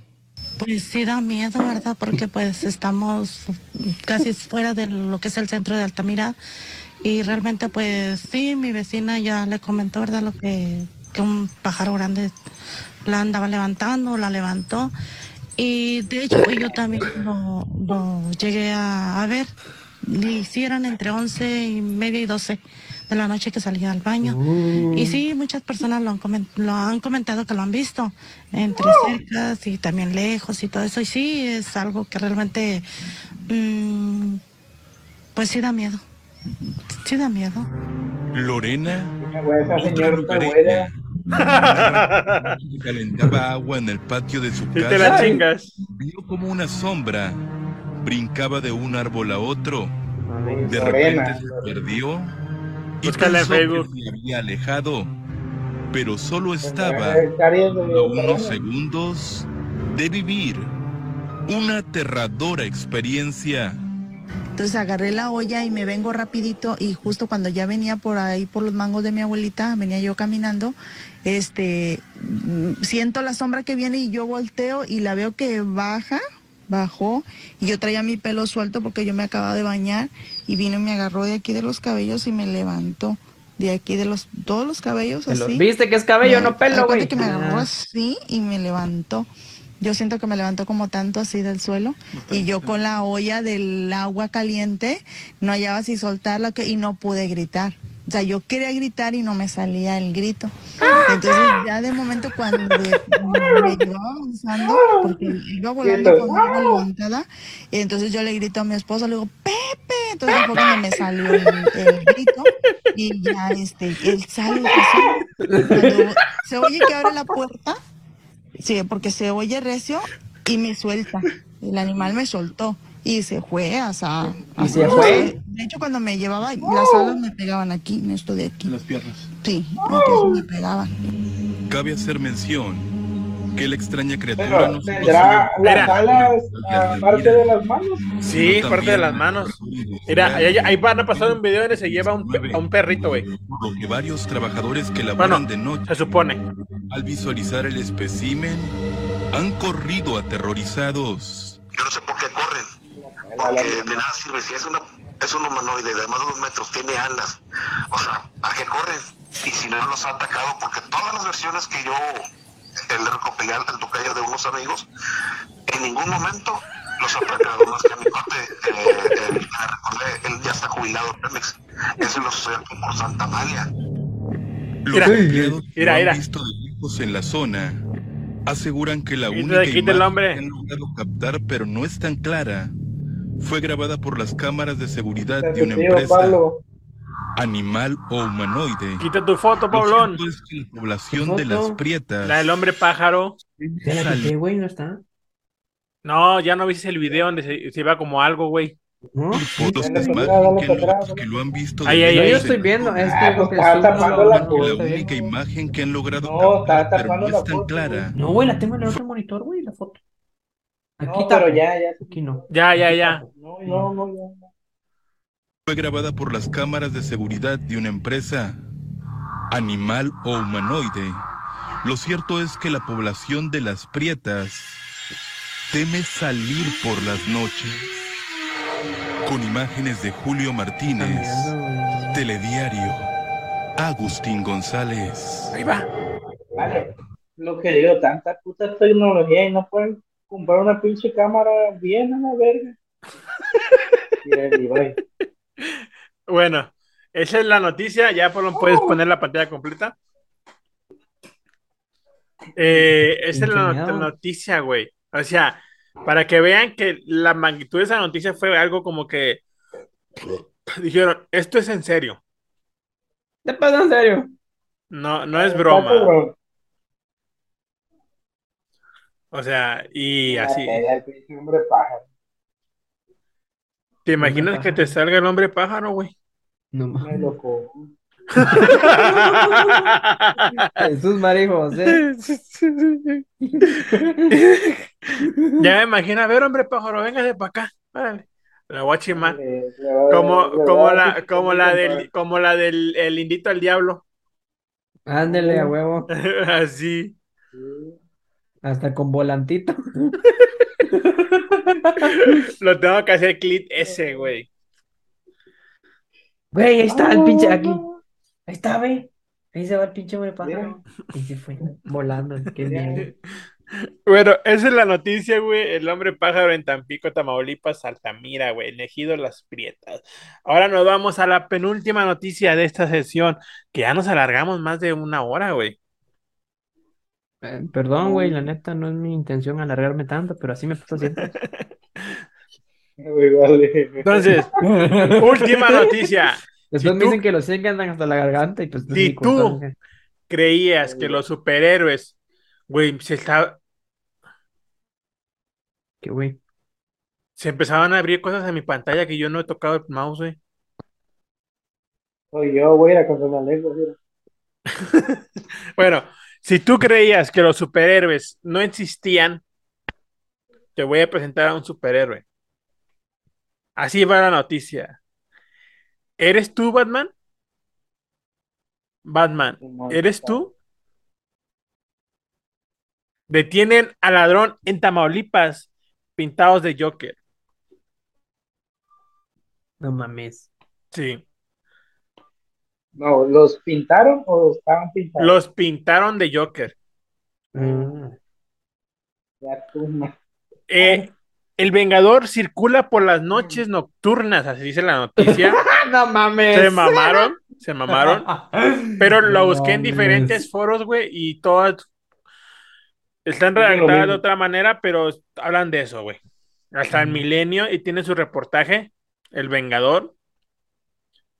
Pues sí da miedo, ¿verdad? Porque pues estamos casi fuera de lo que es el centro de Altamira y realmente pues sí, mi vecina ya le comentó, ¿verdad? Lo que, que un pájaro grande la andaba levantando, la levantó y de hecho pues, yo también lo, lo llegué a, a ver. Le hicieron entre 11 y media y 12 de la noche que salía al baño. Y sí, muchas personas lo han, comen- lo han comentado que lo han visto, entre cercas y también lejos y todo eso. Y sí, es algo que realmente, mm, pues sí da miedo. Sí da miedo. Lorena, esa otra lugareña, calentaba agua en el patio de su Si te la casa, chingas. vio como una sombra brincaba de un árbol a otro. De repente se perdió y pensó que se había alejado, pero solo estaba a unos segundos de vivir una aterradora experiencia. Entonces agarré la olla y me vengo rapidito y justo cuando ya venía por ahí por los mangos de mi abuelita, venía yo caminando, este, mm, siento la sombra que viene y yo volteo y la veo que baja, bajó y yo traía mi pelo suelto porque yo me acababa de bañar y vino y me agarró de aquí de los cabellos y me levantó de aquí de los todos los cabellos así. ¿Viste que es cabello, Me- no pelo, güey? que me agarró Ah. así y me levantó. Yo siento que me levantó como tanto así del suelo y yo con la olla del agua caliente no hallaba si soltarla y no pude gritar. O sea, yo quería gritar y no me salía el grito. Entonces ya de momento cuando me iba avanzando, porque iba volando con agua levantada, y entonces yo le grito a mi esposo, le digo, Pepe, entonces fue cuando me salió el, el grito y ya este, él sale. Cuando se oye que abre la puerta, sí, porque se oye recio y me suelta. El animal me soltó y se fue hasta... ¿Y se fue? De hecho, cuando me llevaba, las alas me pegaban aquí, en esto de aquí. Las piernas. Sí, me pegaban. Cabe hacer mención que la extraña criatura Pero no solo tendrá las alas aparte de las manos. Sí, parte de las manos. Mira, ahí, ahí van a pasar un video donde se lleva a un, a un perrito, güey. Por lo que varios trabajadores que laboran Bueno, de noche, se supone. al visualizar el espécimen, han corrido aterrorizados. Yo no sé por qué corren. Porque de nada sirve. Si es, una, es un humanoide de más de dos metros, tiene alas. O sea, ¿a qué corren? Y si no los ha atacado, porque todas las versiones que yo le recopilé al tocayo de unos amigos, en ningún momento los ha atacado. Más que a mi cuate, eh, el recordé, él ya está jubilado, Pemex. Ese lo sucedió aquí por Santa Amalia. Los Mira, empleados que mira, lo han visto de lejos en la zona aseguran que la única el imagen nombre. que han logrado captar, pero no es tan clara, fue grabada por las cámaras de seguridad de una empresa, Pablo. Animal o humanoide. Quita tu foto, Lo Pablón. es que la población ¿Tu de las prietas La del hombre pájaro. Ya la quité, güey, no está. No, ya no viste el video donde se, se iba como algo, güey. ¿No? fotos atrás, que, lo- que lo han visto Ahí, de ahí, No, ahí. yo estoy en viendo, es Ah, que pues porque está tapando no- la no que la única imagen que han logrado No, captar, está pero tapando no la es tan foto, clara. No, güey, la tengo en el otro monitor, güey, la foto. Aquí No, está. pero ya, ya. Aquí no. Ya, ya, ya. No, no, no, ya. Fue grabada por las cámaras de seguridad de una empresa, animal o humanoide. Lo cierto es que la población de las prietas teme salir por las noches. Con imágenes de Julio Martínez, Telediario, Agustín González. Ahí va. Vale. Lo que digo, tanta puta tecnología y no pueden comprar una pinche cámara bien a la verga. Y Ibai. Bueno, esa es la noticia. Ya puedes poner la pantalla completa. Eh, esa es la noticia, güey. O sea, para que vean que la magnitud de esa noticia fue algo como que dijeron, esto es en serio. ¿Te pasa en serio? No, no es broma. O sea, y así. ¿Te imaginas que te salga el hombre pájaro, güey? No Me mames. loco. Jesús María José. ya me imagino, a ver, hombre pájaro, véngase para acá. La voy a chimar. Le- le va- Como, como la, como la del, como la del el indito al diablo. Ándele a huevo. Así. Sí. Hasta con volantito. Lo tengo que hacer clip ese, güey. Güey, ahí está el pinche aquí. Ahí está, güey. Ahí se va el pinche hombre pájaro. Y se fue volando. Qué bien. Bueno, esa es la noticia, güey. El hombre pájaro en Tampico, Tamaulipas, Altamira, güey. Elegido las prietas. Ahora nos vamos a la penúltima noticia de esta sesión, que ya nos alargamos más de una hora, güey. Eh, perdón, güey, la neta no es mi intención alargarme tanto, pero así me pasa siempre. Güey, vale. Entonces, última noticia. Después Si me tú- dicen que los 100 que andan hasta la garganta y pues no Si tú- güey. Creías que los superhéroes, güey, se, está- Que güey. se empezaban a abrir cosas en mi pantalla que yo no he tocado el mouse, güey. Soy yo, voy a ir a contar la lengua. Bueno, si tú creías que los superhéroes no existían, te voy a presentar a un superhéroe. Así va la noticia. ¿Eres tú, Batman? Batman, ¿eres tú? Detienen al ladrón en Tamaulipas, pintados de Joker. No mames. Sí, No, ¿los pintaron o estaban pintados? los pintaron de Joker. Mm. Ya tú, ma- Eh, el Vengador circula por las noches nocturnas, así dice la noticia. no mames. Se mamaron, se mamaron. Pero lo No busqué en diferentes foros, güey, y todas están redactadas de otra manera, pero hablan de eso, güey. Hasta el. Milenio y tiene su reportaje, El Vengador.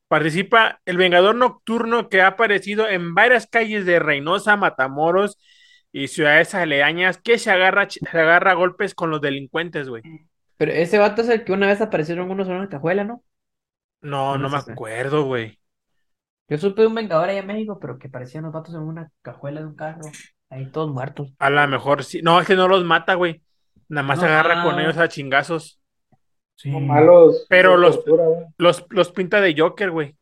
Participa el Vengador Nocturno que ha aparecido en varias calles de Reynosa, Matamoros y ciudades aledañas que se agarra, se agarra a golpes con los delincuentes, güey. Pero ese vato es el que una vez aparecieron unos en una cajuela, ¿no? No, No no me acuerdo, güey. Yo supe de un vengador allá en México, pero que parecían los vatos en una cajuela de un carro. Ahí todos muertos. A lo mejor sí. No, es que no los mata, güey. Nada más se No, agarra con ellos a chingazos. Sí. Como malos. Pero los-. Los, los pinta de Joker, güey.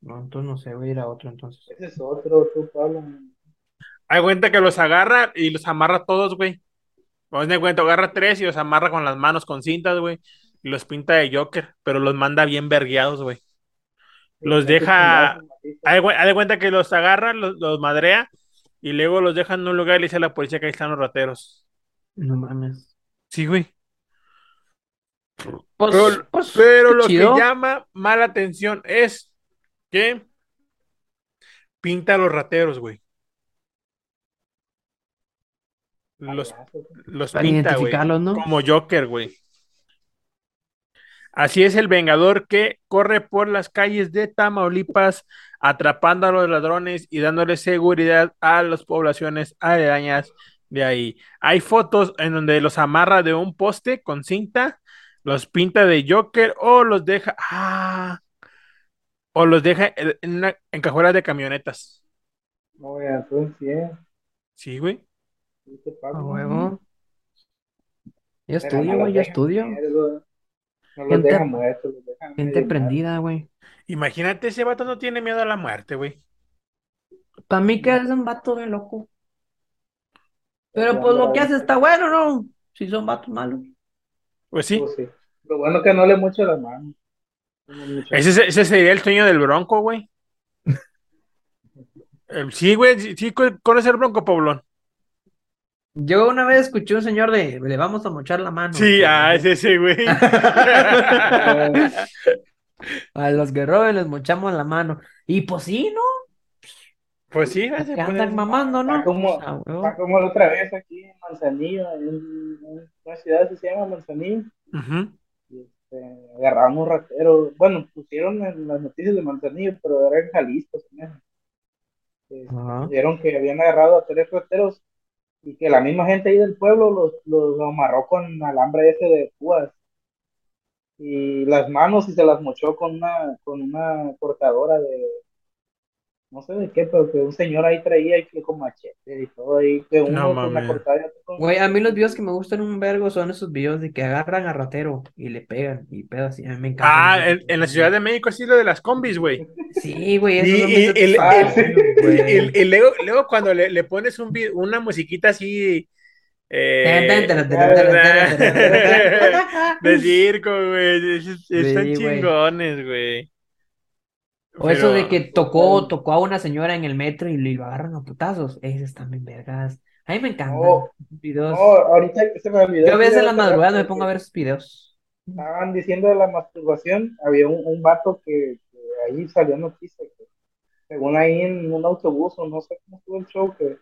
No, entonces no sé, voy a ir a otro entonces. Ese es otro, tú, Pablo. Hay cuenta que los agarra y los amarra todos, güey. Vamos de cuenta, agarra tres y los amarra con las manos con cintas, güey. Y los pinta de Joker, pero los manda bien vergueados, güey. Los deja-. Haz de cuenta que los agarra, los, los madrea y luego los deja en un lugar y le dice a la policía que ahí están los rateros. No mames. Sí, güey. Pues, Pero, pues, pero lo chido. que llama mala atención es que pinta a los rateros, güey. Los, Payaso, los Para pinta, güey. Como Joker, güey. Así es el Vengador que corre por las calles de Tamaulipas atrapando a los ladrones y dándole seguridad a las poblaciones aledañas de ahí. Hay fotos en donde los amarra de un poste con cinta, los pinta de Joker o los deja, ah, o los deja en, en una- en cajuelas de camionetas. No, güey, entonces sí, eh. Sí, güey. Sí, te A pago. huevo. Yo Pero estudio, no los güey, yo dejan estudio. muertos, No los Gente- dejan muertos, los dejan Gente medio prendida, güey. Imagínate, ese vato no tiene miedo a la muerte, güey. Para mí que es un vato de loco. Pero pues lo que hace está bueno, ¿no? Si son vatos malos. Pues sí. Pues sí. Lo bueno que no le mucho la mano. No mucho. Ese, ese sería el sueño del Bronco, güey. Eh, Sí, güey, sí, sí, ¿cuál cuál es el Bronco, Poblón? Yo una vez escuché un señor de, le vamos a mochar la mano. Sí, ah, es ese, güey. A los que roben les mochamos la mano. Y pues sí, ¿no? Pues sí, pues, andan mamando, ¿no? Está como, está la otra vez aquí en Manzanillo, en una ciudad que se llama Manzanillo. Este, agarramos rateros. Bueno, pusieron en las noticias de Manzanillo, pero era en Jalisco. se. Este, que habían agarrado a tres rateros y que la misma gente ahí del pueblo los, los amarró con alambre ese de púas. y las manos y se las mochó con una, con una cortadora de, no sé de qué, pero que un señor ahí traía y que con machete y todo ahí, que uno No con mames. cortada y Güey, a mí los videos que me gustan un vergo son esos videos de que agarran a ratero y le pegan y pedo así. A mí me encanta. Ah, en, en la Ciudad de México sí lo de las combis, güey. Sí, güey, Y, son y- el- el- el- el- luego, luego cuando le, le pones un vi- una musiquita así eh, de circo, güey. es- Están Sí, chingones, güey. O eso de que tocó, tocó a una señora en el metro y lo agarran a putazos. Esos también vergas. A mí me encantan No, esos videos. No, ahorita que se me olvidó. Yo a veces en la madrugada me pongo a ver esos videos. Estaban diciendo de la masturbación, había un, un vato que, que ahí salió noticia que según ahí en un autobús o no sé cómo estuvo el show que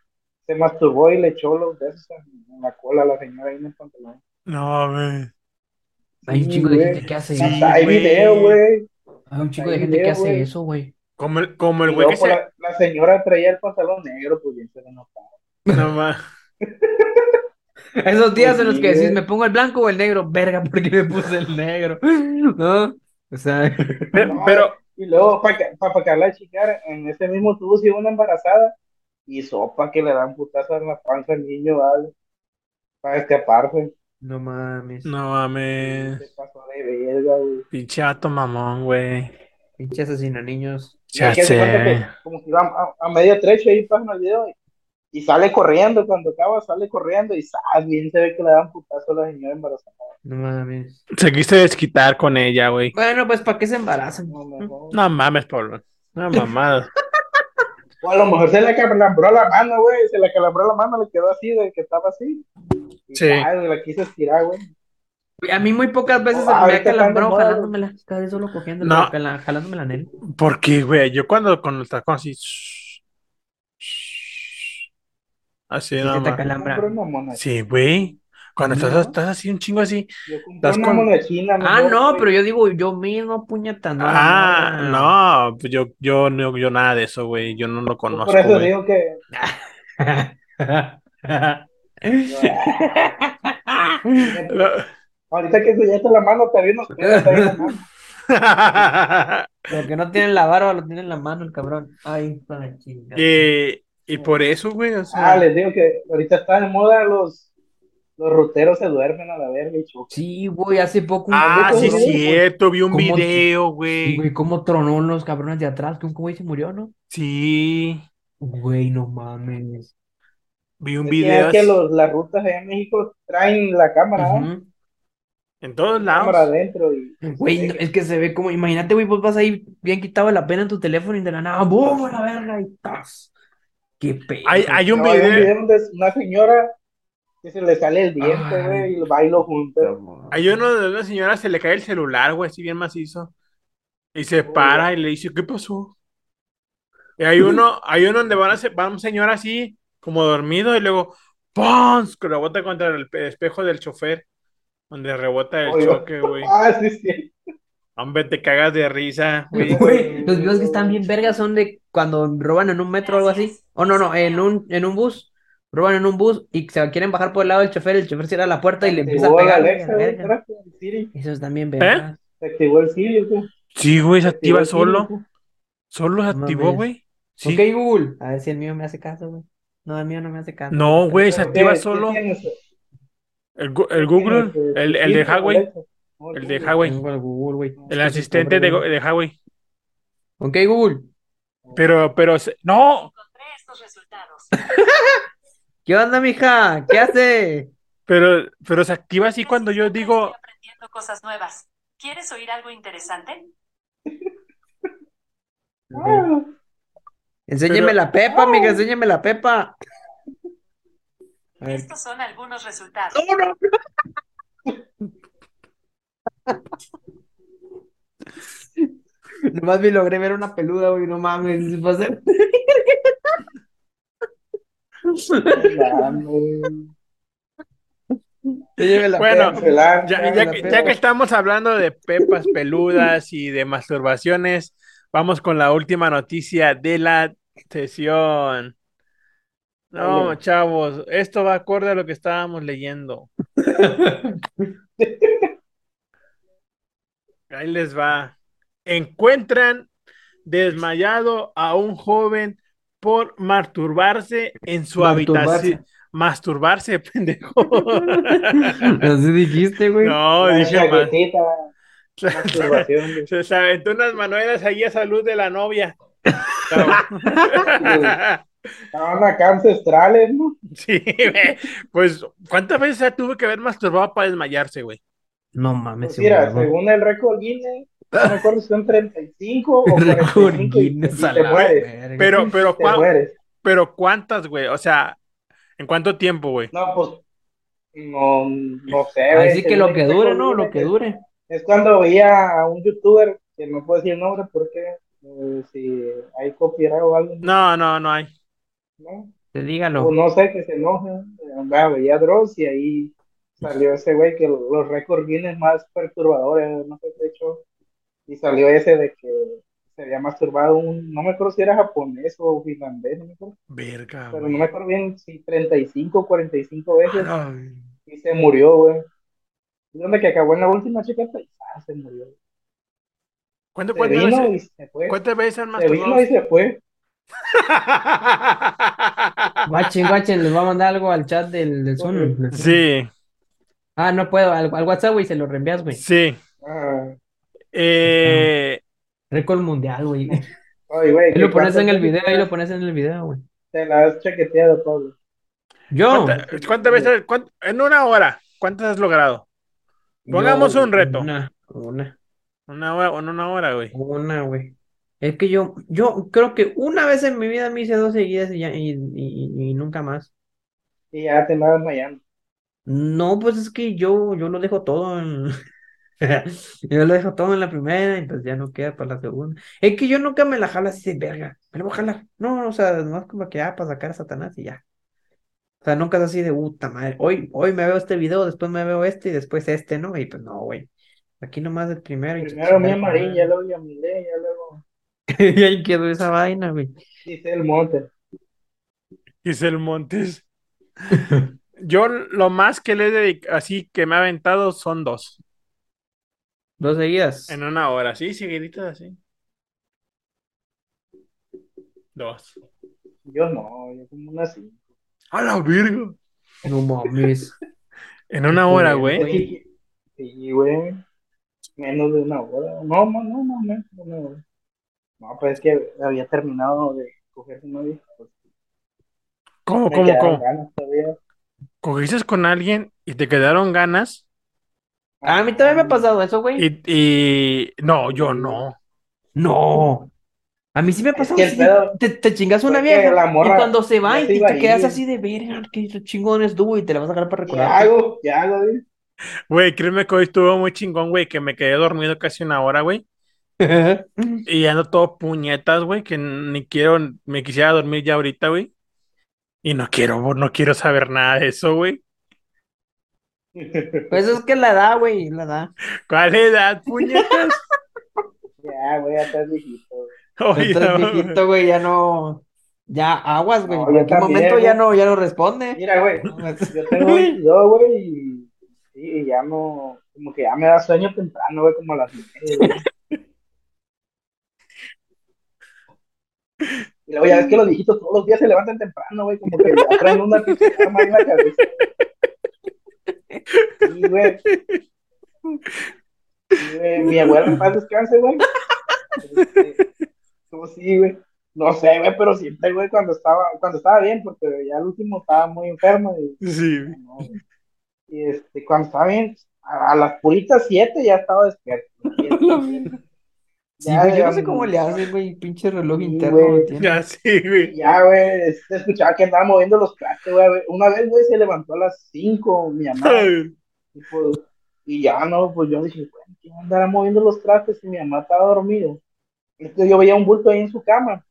se masturbó y le echó los besos en, en la cola a la señora ahí en el pantalón. No, güey. Hay un Sí, chingo de gente que hace Sí. Hay video, güey. Hay un hay de gente que hace güey. eso, güey. Como el, como el Y güey luego, que pues, se. la, la señora traía el pantalón negro, pues bien se le notaba. No, ma- Esos días en los que decís, me pongo el blanco o el negro, verga, ¿por qué me puse el negro? ¿No? O sea, Pero, No, pero- Y luego, para pa, pa, la chicar, en ese mismo tubo iba una embarazada y sopa que le dan putazo en la panza al niño, ¿vale? Para escaparse. No mames. no mames. Se pasó de verga, güey. Pinche vato mamón, güey. Pinche asesino niños. Ya que que como que iba a, a medio trecho ahí pasan el video y, y sale corriendo, cuando acaba sale corriendo y ¡zas! bien se ve que le dan putazo a la señora embarazada. No mames. Se quise desquitar con ella, güey. Bueno, pues ¿para qué se embarazan? No. No mames, Pablo. No mamada. O a lo mejor se le calambró la mano, güey, se le calambró la mano, le quedó así, de que estaba así. Y Sí. ¡zas! la quiso estirar, güey. A mí muy pocas veces Oh, se me ha calambrado jalándomela. Cada vez solo cogiendo, No. jalándome la nel. ¿Por qué, güey? Yo cuando con el tacón así. Así mona. Sí, güey. Cuando No. estás, estás así, un chingo así. Yo Das una con- china, Ah, no, pero yo digo yo mismo, puñeta, no. ah, no. no. pues Yo, yo, no, yo nada de eso, güey. Yo no lo Yo conozco, Por eso güey. digo que ahorita que enseñaste la mano, te vi unos pelos ahí en la mano. Lo que no tiene en la barba lo tiene en la mano el cabrón. Ay, para chingar. y, y por eso, güey. O sea, Ah, les digo que ahorita está de moda los, los ruteros se duermen a la verga y chocan. Sí, güey, hace poco un ah, ¿cómo- sí, ¿cómo- cierto. Vi un video, Sí, güey. güey, cómo tronó los cabrones de atrás, que un güey se murió, ¿no? Sí. Güey, no mames. Vi un Es que, video es que los, las rutas allá en México traen la cámara, en todos cámara lados. adentro y Güey, no, es que se ve como, imagínate, güey, vos vas ahí bien quitado la pena en tu teléfono y de la nada, ¡boom! a la verga y ¡tas! ¡Qué pedo! Hay, hay un No, hay un video. video donde es una señora que se le sale el diente, güey, y lo junta. Hay uno de una señora se le cae el celular, güey, así bien macizo. Y se para y le dice, ¿qué pasó? Y hay uno, hay uno donde van a se- va un señor así, como dormido, y luego ¡pum! que rebota contra el pe- espejo del chofer. Donde rebota el Oye. choque, güey. Ah, sí, sí. Hombre, te cagas de risa, güey. Güey, los videos que están bien vergas son de cuando roban en un metro o algo así. O no, no, en un, en un bus. Roban en un bus y se quieren bajar por el lado del chofer, el chofer cierra la puerta y le empieza a pegar. Alexa. Eso están bien ¿Eh? vergas. Se activó el Siri, güey. Sí, güey, se activa solo. Solo se No activó, güey. Sí. Ok, Google. A ver si el mío me hace caso, güey. No, el mío no me hace caso. No, güey, se ¿Pero activa solo. El, el Google, ¿Tienes, eh, el, el de Huawei. El de. Huawei. El. El asistente de, de Huawei. Ok, Google. Pero, pero, ¡no! ¿Qué onda, mija? ¿Qué hace? Pero, pero se activa así cuando yo digo, Estoy aprendiendo cosas nuevas. ¿Quieres oír algo interesante? Enséñeme Pero- la pepa, amiga, enséñeme la pepa. Estos son algunos resultados. Nomás me logré ver una peluda, güey, no mames. va a ser- no la Bueno, pepa. Que, ya que estamos hablando de pepas peludas y de masturbaciones, vamos con la última noticia de la sesión. No, chavos, esto va acorde a lo que estábamos leyendo. Ahí les va. Encuentran desmayado a un joven por masturbarse en su habitación. Masturbarse, pendejo. Así dijiste, güey. No, dije Se, se aventó unas manuelas ahí a salud de la novia. Estaban acá ancestrales, ¿no? Sí, güey. Pues, ¿cuántas veces se tuvo que haber masturbado para desmayarse, güey? No mames. Pues mira, según el récord Guinness, no me acuerdo si son 35 o El récord 45 y, Guinness y a te mueres. Pero, pero, Te ¿cuá- mueres. pero ¿cuántas, güey? O sea, ¿en cuánto tiempo, güey? No, pues, no, no sé, Ahí güey. sí que lo que dure, ¿no? Lo que dure. Es cuando veía a un youtuber, que no puedo decir el nombre porque eh, si hay copyright o algo, No, no, no hay. ¿no? Te O dígalo. no sé, que se enoje. veía Dross y ahí salió ese güey que los récords Guinness más perturbadores, no sé qué hecho. Y salió ese de que se había masturbado un, no me acuerdo si era japonés o finlandés, no me acuerdo, Verga, pero no me acuerdo bien si 35 o 45 veces Ay. y se murió, güey. Y donde que acabó en la última chaqueta y ah, se murió. ¿Cuántas, Se cuántas vino y veces, se fue. cuántas veces han Se vino y se fue. Guachen, guachen, les voy a mandar algo al chat del, del Zoom. Sí, Ah, no puedo. Al, al WhatsApp, güey, se lo reenvías, güey. sí. Ah, Eh, Récord mundial, güey. Ahí ¿qué lo pones en el video, ahí lo pones en el video, güey. Te la has chaqueteado, Pablo. Yo. ¿cuánta- ¿Cuántas veces? cuánt- en una hora, ¿cuántas has logrado? Pongamos yo, un reto. Una, una, Una hora, en una hora, güey. una, güey. Es que yo, yo creo que una vez en mi vida me hice dos seguidas y, ya, y, y- y nunca más. Y ya te andabas desmayando. No, pues es que yo, yo lo dejo todo en... Yo lo dejo todo en la primera y pues ya no queda para la segunda. Es que yo nunca me la jalo así de verga. Me la voy a jalar. No, o sea, no es como que ah, para sacar a Satanás y ya. O sea, nunca es así de puta madre. Hoy, hoy me veo este video, después me veo este y después este, ¿no? Y pues no, güey. Aquí nomás el primero Primero mi amarilla, luego Yamile, ya luego Y ahí quedó esa vaina, güey. dice el monte. Giselle Montes. Yo lo más que le he dedicado, así que me ha aventado son dos. Dos seguidas. En una hora, sí, seguiditas así. Dos. Yo no, yo como una cinco. ¡A la virgo! No mames. En una hora, güey. Sí, güey. Menos de una hora. No, no, no, no, menos de una hora. No, pues es que había terminado de coger su novia. Pues, ¿Cómo, cómo, cómo? Cogiste con alguien y te quedaron ganas A mí también me ha pasado eso, güey. y, y... No, yo no. No. A mí sí me ha pasado que pedo te, te chingas una vieja la morra y cuando se va y te, quedas ir. así de verga, qué chingón estuvo y te la vas a sacar para ¿Qué recordarte. hago? ¿Qué hago, güey? Güey, créeme que hoy estuvo muy chingón, güey, que me quedé dormido casi una hora, güey. Y ando todo puñetas, güey, que ni quiero, me quisiera dormir ya ahorita, güey. Y no quiero, no quiero saber nada de eso, güey. Pues es que la da, güey, la da. ¿Cuál edad, puñetas? Ya, güey, ya estás viejito. güey. Oye, no, viejito, güey, ya no. Ya aguas, güey. No, en algún momento ya no, ya no responde. Mira, güey, pues, yo tengo 22, güey, y, sí, y ya no, como que ya me da sueño temprano, güey, como a las güey. Y luego ya ves que los viejitos todos los días se levantan temprano, güey, como que ya traen una pinche arma en la cabeza. Sí, güey. Sí, güey, Mi abuela en paz descanse, güey. Este, como sí, güey. No sé, güey, pero siempre, güey, cuando estaba, cuando estaba bien, porque ya el último estaba muy enfermo y Sí, no. Y este, cuando estaba bien, a, a las puritas siete ya estaba despierto. Mierda. Sí, Ya, güey, yo no ya, sé cómo le no. hacen, güey, pinche reloj Sí, interno güey. tiene. ya sí, güey. Ya, güey, se escuchaba que andaba moviendo los trastes, güey. Una vez, güey, se levantó a las cinco, mi mamá. Y, pues, y ya no, pues yo dije, güey, ¿quién andará moviendo los trastes si mi mamá estaba dormida? Entonces yo veía un bulto ahí en su cama.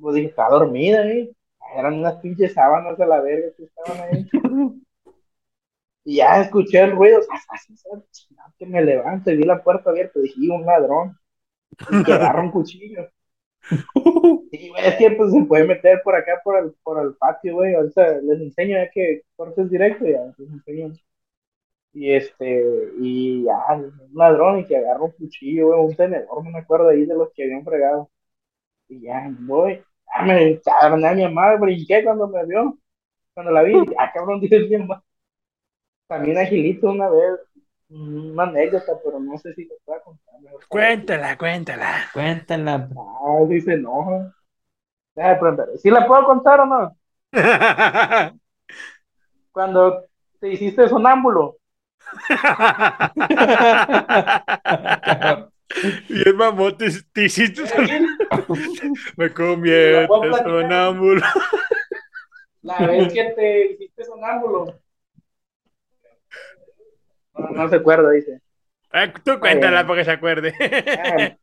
Pues dije, está dormida, ¿eh? Eran unas pinches sábanas de la verga que estaban ahí. Y ya escuché el ruido, que me levanto y vi la puerta abierta. Dije, "Y un ladrón. Y que agarra un cuchillo. Y güey, es que pues se puede meter por acá, por el, por el patio, güey. Ahorita les enseño ya que cortes directo, ya les enseño. Y este, y ya, un ladrón y que agarra un cuchillo, un tenedor, no me acuerdo ahí de los que habían fregado. Y ya, voy, ya me cabrón, a mi mamá, brinqué cuando me vio, cuando la vi, ah, cabrón, dije bien más. También agilito una vez, una anécdota, pero no sé si lo puedo contar. mejor. Cuéntala, cuéntala. Cuéntala. Ah, dice, no. Deja de preguntar, ¿Sí la puedo contar o no? Cuando te hiciste sonámbulo. y el mamón te, te hiciste Me a en sonámbulo. La vez que te hiciste sonámbulo. No, no se acuerda, dice. Eh, tú cuéntala para que se acuerde. Ah,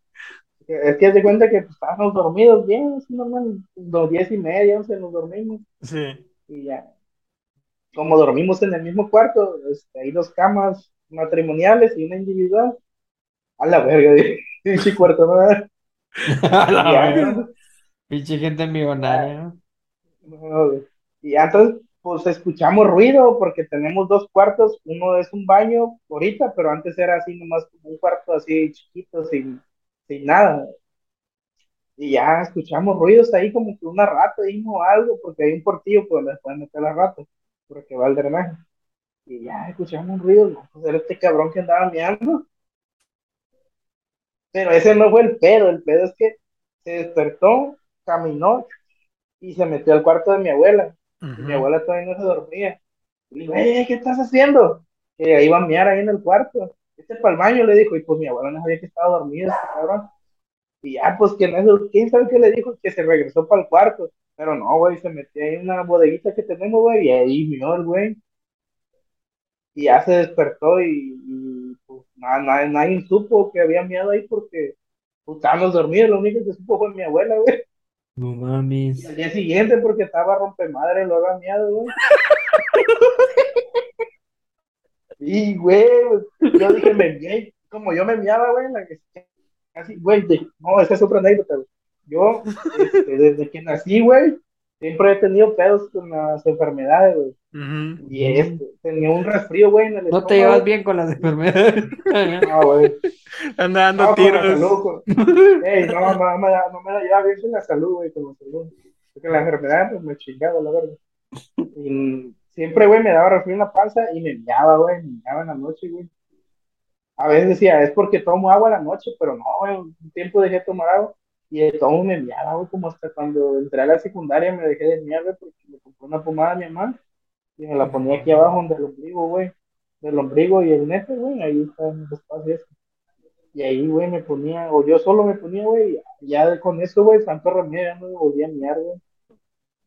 Es que se cuenta que pues, estábamos dormidos bien, normal, dos diez y media, once nos dormimos sí. y ya. Como dormimos en el mismo cuarto, este, hay dos camas matrimoniales y una individual. A la verga, pinche cuarto, ¿no? A la verga. Pinche gente millonaria. No, güey. Y ya entonces, pues escuchamos ruido porque tenemos dos cuartos, uno es un baño ahorita, pero antes era así nomás como un cuarto así chiquito, sin, sin nada. Y ya escuchamos ruidos ahí como que una rata o algo, porque hay un portillo por donde pueden meter las ratas, porque va el drenaje. Y ya escuchamos un ruido, no, pues era este cabrón que andaba meando. Pero ese no fue el pedo, el pedo es que se despertó, caminó y se metió al cuarto de mi abuela. Mi abuela todavía no se dormía. Y le digo, "Eh, ¿qué estás haciendo? Que iba a mear ahí en el cuarto. Este para el baño, le dijo. Y pues mi abuela no sabía que estaba dormida, este cabrón. Y ya, pues, ¿quién, es? ¿quién sabe qué le dijo? Que se regresó para el cuarto. Pero no, güey, se metió ahí en una bodeguita que tenemos, güey, y ahí el güey. Y ya se despertó y, y, pues nada, nadie, nadie supo que había miado ahí porque pues, estábamos dormidos. Lo único que supo fue mi abuela, güey. No mames. Y al día siguiente, porque estaba rompemadre, lo había miado, güey. Y, güey, yo dije, me mié, como yo me miaba, güey, la que casi, güey, de- no, esa es otra anécdota, güey. Yo, este, desde que nací, güey, siempre he tenido pedos con las enfermedades, güey. Y este, tenía un resfrío, güey, en el No te llevas bien con las enfermedades. No, güey. Anda dando No, con la tiros. salud, con- Ey, no, no, no me da- no me la lleva bien con la salud, güey, con la salud. Porque la enfermedad, pues me chingaba, la verdad. Y siempre, güey, me daba resfrío en la panza y me miaba, güey, me miaba en la noche, güey. A veces decía, es porque tomo agua en la noche, pero no, güey, un tiempo dejé de tomar agua y de todo me miaba, güey, como hasta cuando entré a la secundaria me dejé de güey, porque me compré una pomada a mi mamá y me la ponía aquí abajo donde el ombligo, güey, del ombligo y el nefe, güey, ahí está en el espacio ese. Y ahí, güey, me ponía, o yo solo me ponía, güey, y ya con eso, güey, santo remedio, ya no me volvía a miar, güey.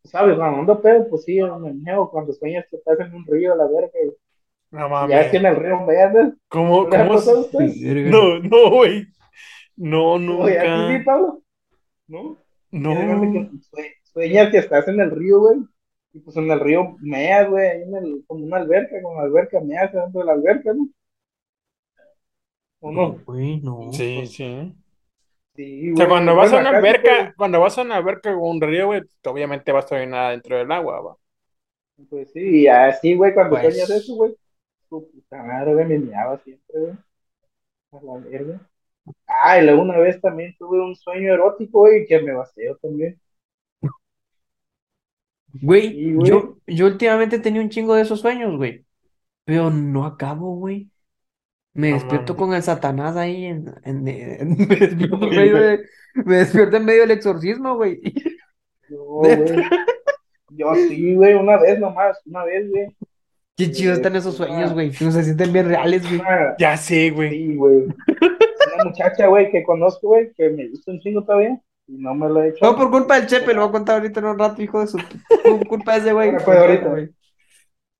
¿Sabes? Cuando ando pedo, pues sí, me meo, cuando sueñas que estás en un río, la verga, y No ya es que en el río me andas. ¿Cómo, ¿No cómo? No, no, güey. No, Oye, ¿a ti sí, nunca. Pablo? ¿No? No. que sue- Sueñas que estás en el río, güey. Y pues en el río meas, güey, ahí en el, como una alberca, con la alberca, meas dentro de la alberca, ¿no? ¿O no? Güey, no. Sí, sí. Sí, O sea, cuando vas a una alberca, cuando vas a una alberca o un río, güey, obviamente vas a orinar dentro del agua, va. Pues, pues sí, y así, güey, cuando Pues. sueñas eso, güey. Tu puta madre, güey, me meaba siempre, güey. A la verga. Ah, y luego una vez también tuve un sueño erótico, güey, que me vacío también. Güey, Sí, güey. yo, yo últimamente tenía un chingo de esos sueños, güey. Pero no acabo, güey. Me No despierto con el Satanás ahí en, en- en- me despierto en medio de- me despierto en medio del exorcismo, güey. Yo, güey. Yo sí, güey, una vez nomás, una vez, güey. Qué chido están esos sueños, güey. Que no se sienten bien reales, güey. Ya sé, güey. sí, güey. Una muchacha, güey, que conozco, güey, que me hizo un chingo todavía y no me lo he hecho. No, por culpa del Chepe, lo voy a contar ahorita en un rato, hijo de su. Por culpa de ese güey. Pues, ahorita. güey.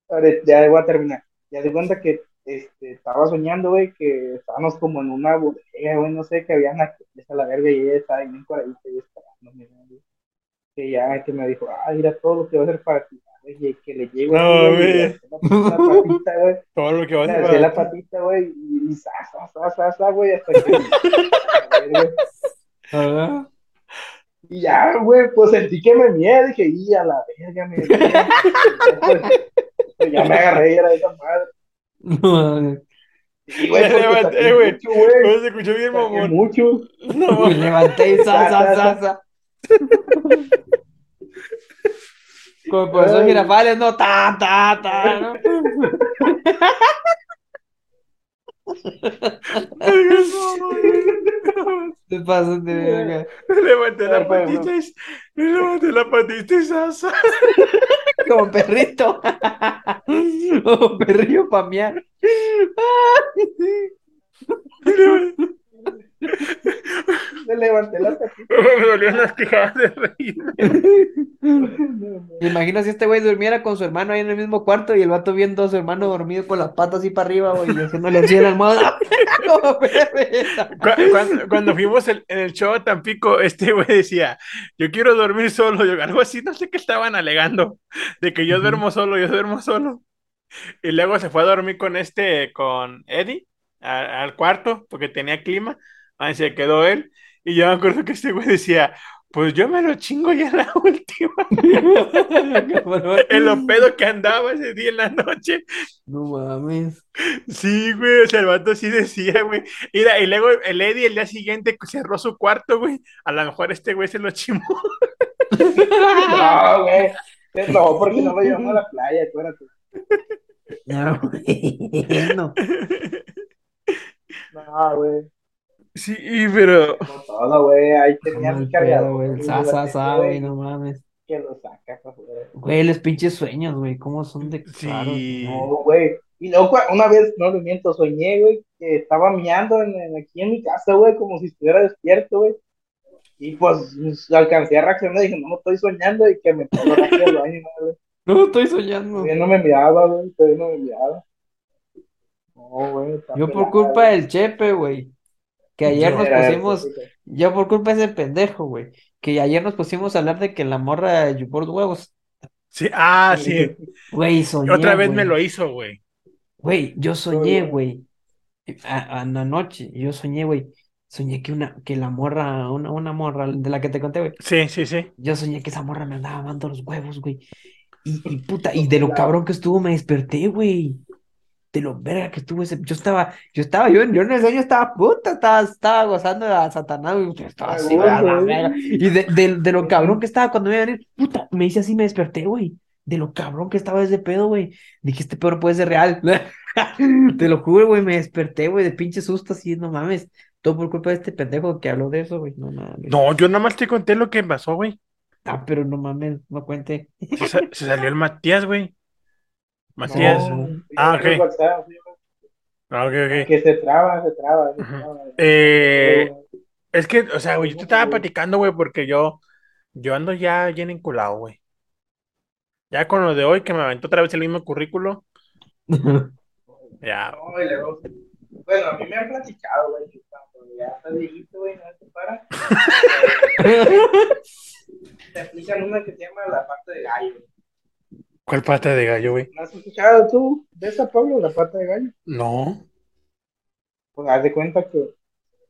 Ahorita, ya voy a terminar. Ya de cuenta que este, estaba soñando, güey, que estábamos como en una bodega, güey, no sé, que había una a la verga y ella estaba bien cuadradita y esperándome, güey. Que ya, que me dijo, ah, mira todo lo que va a hacer para ti, y que le llego No, güey, y la, patita, güey, Todo lo que vas a hacer la para patita, güey, y, y sa, sa, sa, sa, sa, güey, hasta que... Y ya, güey, pues sentí que me mié, dije, y a la verga, me. Pues, ya me agarré y era esa madre. No, Sí, güey, Me levanté, güey. mucho, se escuchó bien, Saqué mamón. mucho. No, me levanté y sa, sa, sa, sa. Como profesor Ay. Girafales, no, ta, ta, ta, ¿no? Te pasas de verga. Levanté la patita y... Me levanté la patita y sasa. Como perrito. Como perrillo pa' mear. Me levanté la patita. Me dolían las quejadas de reír. Me imagino si este güey durmiera con su hermano ahí en el mismo cuarto y el vato viendo a su hermano dormido con las patas así para arriba, güey, y haciéndole así en la almohada. Cuando, cuando fuimos el- en el show a Tampico, este güey decía, yo quiero dormir solo, yo, algo así, no sé qué estaban alegando, de que yo duermo solo, yo duermo solo. Y luego se fue a dormir con este, con Eddie, a- al cuarto, porque tenía clima, ahí se quedó él, y yo me acuerdo que este güey decía, pues yo me lo chingo ya en la última, en lo pedo que andaba ese día en la noche. No mames. Sí, güey, o sea, el vato sí decía, güey. Mira, y luego el Eddie el día siguiente cerró su cuarto, güey. A lo mejor este güey se lo chimó. No, güey. No, porque no lo llevamos a la playa, acuérdate. No, güey. No. No, güey. Sí, pero. No todo, güey. Ahí tenía mi pedo, cargador. güey. güey, Sa, lo sa, güey, no mames. Que lo saca para afuera. Güey, los pinches sueños, güey, cómo son de claros. Sí. No, güey. Y luego una vez, no le miento, soñé, güey, que estaba miando en, en- aquí en mi casa, güey, como si estuviera despierto, güey. Y pues pues, alcancé a reaccionar y dije, no, no estoy soñando y que me pongo aquí al baño, güey. No, estoy soñando. Todavía no me miraba, güey, todavía no me miraba. No, güey. Yo por culpa güey. del Chepe, güey. Que ayer nos pusimos, yo por culpa de ese pendejo, güey. Que ayer nos pusimos a hablar de que la morra los huevos. Sí, ah, sí. Güey, soñé, Otra vez güey. me lo hizo, güey. Güey, yo soñé, güey. A, a la noche, yo soñé, güey. Soñé que una, que la morra, una, una morra de la que te conté, güey. Sí, sí, sí. Yo soñé que esa morra me andaba dando los huevos, güey. Y, y puta, y de lo cabrón que estuvo me desperté, güey. De lo verga que estuvo ese. Yo estaba, yo estaba, yo, yo en el sueño estaba puta, estaba, estaba gozando a Satanás, güey. Yo Estaba así, güey, a la verga. Y de, de, de lo cabrón que estaba cuando me iba a venir, puta, me hice así, me desperté, güey. De lo cabrón que estaba ese pedo, güey. Dije, este pedo no puede ser real. Te lo juro, güey, me desperté, güey, de pinche susto, así, no mames. Todo por culpa de este pendejo que habló de eso, güey. No mames. No, yo nada más te conté lo que pasó, güey. Ah, pero no mames, no cuente. Se, se salió el Matías, güey. Matías. No, Ah, ok. WhatsApp. Ah, ok, ok. Que se traba, se traba, se traba. Eh, es que, o sea, güey, yo te estaba platicando, güey, porque yo, yo ando ya bien enculado, güey. Ya con lo de hoy, que me aventó otra vez el mismo currículo, ya. No, Bueno, a mí me han platicado, güey, que cuando ya estás viejito, güey, no te para. Te aplican una que se llama la pata de gallo. ¿Cuál pata de gallo, güey? ¿No has escuchado tú de esa, Pablo, la pata de gallo? No. Pues haz de cuenta que,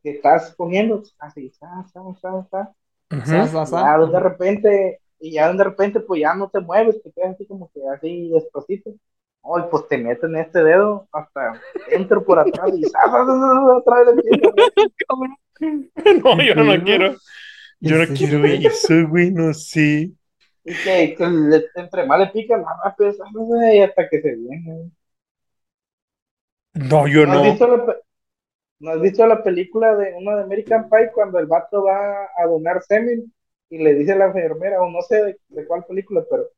que estás comiendo, así, sa. Ujú. Sa, sa, sa. Ya de repente, y ya de repente, pues ya no te mueves, te quedas así como que así despacito. Ay, pues te meten este dedo hasta dentro por atrás y otra vez. No, yo no quiero. Yo no quiero eso, güey, no sé. Y que, entre más le pica, más sale, güey, hasta que se viene. No, yo ¿No has no. visto la, pe- ¿no has visto la película de una de American Pie cuando el vato va a donar semen y le dice a la enfermera, o no sé de, de cuál película, pero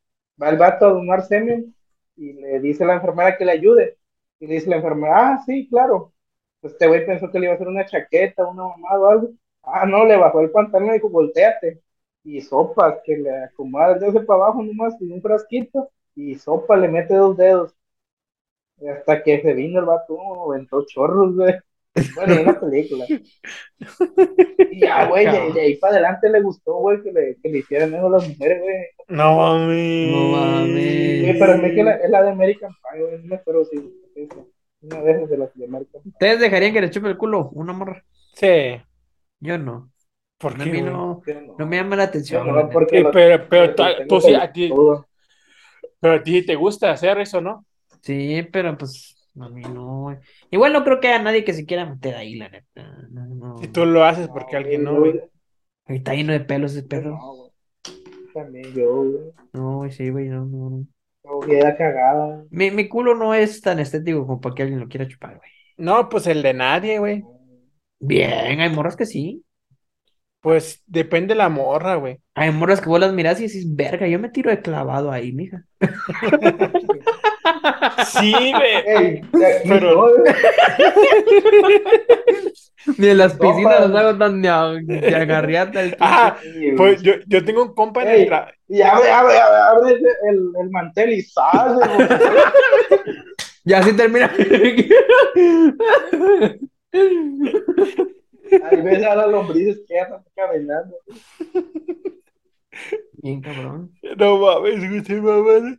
va el vato a donar semen y le dice a la enfermera que le ayude. Y le dice la enfermera, ah, sí, claro. Pues este güey pensó que le iba a hacer una chaqueta, una mamada o algo. Ah, no, le bajó el pantalón y dijo, volteate. Y sopas, que le acomoda el dedo para abajo nomás y un frasquito. Y sopa, le mete dos dedos. Y hasta que se vino el vato, aventó chorros, güey. Bueno, en una película. Y ya, güey, de, de ahí para adelante le gustó, güey, que le, que le hicieran eso a las mujeres, güey. No mames. No mames. Pero es que la, es la de American Pie, güey, no me acuerdo si una de esas de las de American Pie. ¿Ustedes dejarían que le chupe el culo una morra? Sí. Yo no. ¿Por A mí no, no. me llama la atención. No, porque pero, pero porque tú, sí, a ti, pero a ti te gusta hacer eso, ¿no? Sí, pero pues A mí no. Igual no creo que haya nadie que se quiera meter ahí, la neta. No, no. Si tú lo haces, porque alguien no, güey. Está lleno de pelos ese perro. No, güey. También yo, güey. No, güey, sí, güey, no, no, no. No, queda cagada. Mi, mi culo no es tan estético como para que alguien lo quiera chupar, güey. No, pues el de nadie, güey. Bien, hay morras que sí. Pues depende la morra, güey. Hay morras que vos las miras y decís, verga, yo me tiro de clavado ahí, mija. Sí, güey. Pero-. Ni en las piscinas los hago tan de, agarriata el Ah, pues yo, yo tengo un compa en el tra- Y abre, abre, abre, abre el, el, el mantel y sale. Ya así termina. Ahí ves a las lombrices que ya están caminando. Bien cabrón. No mames, güey, mamaron.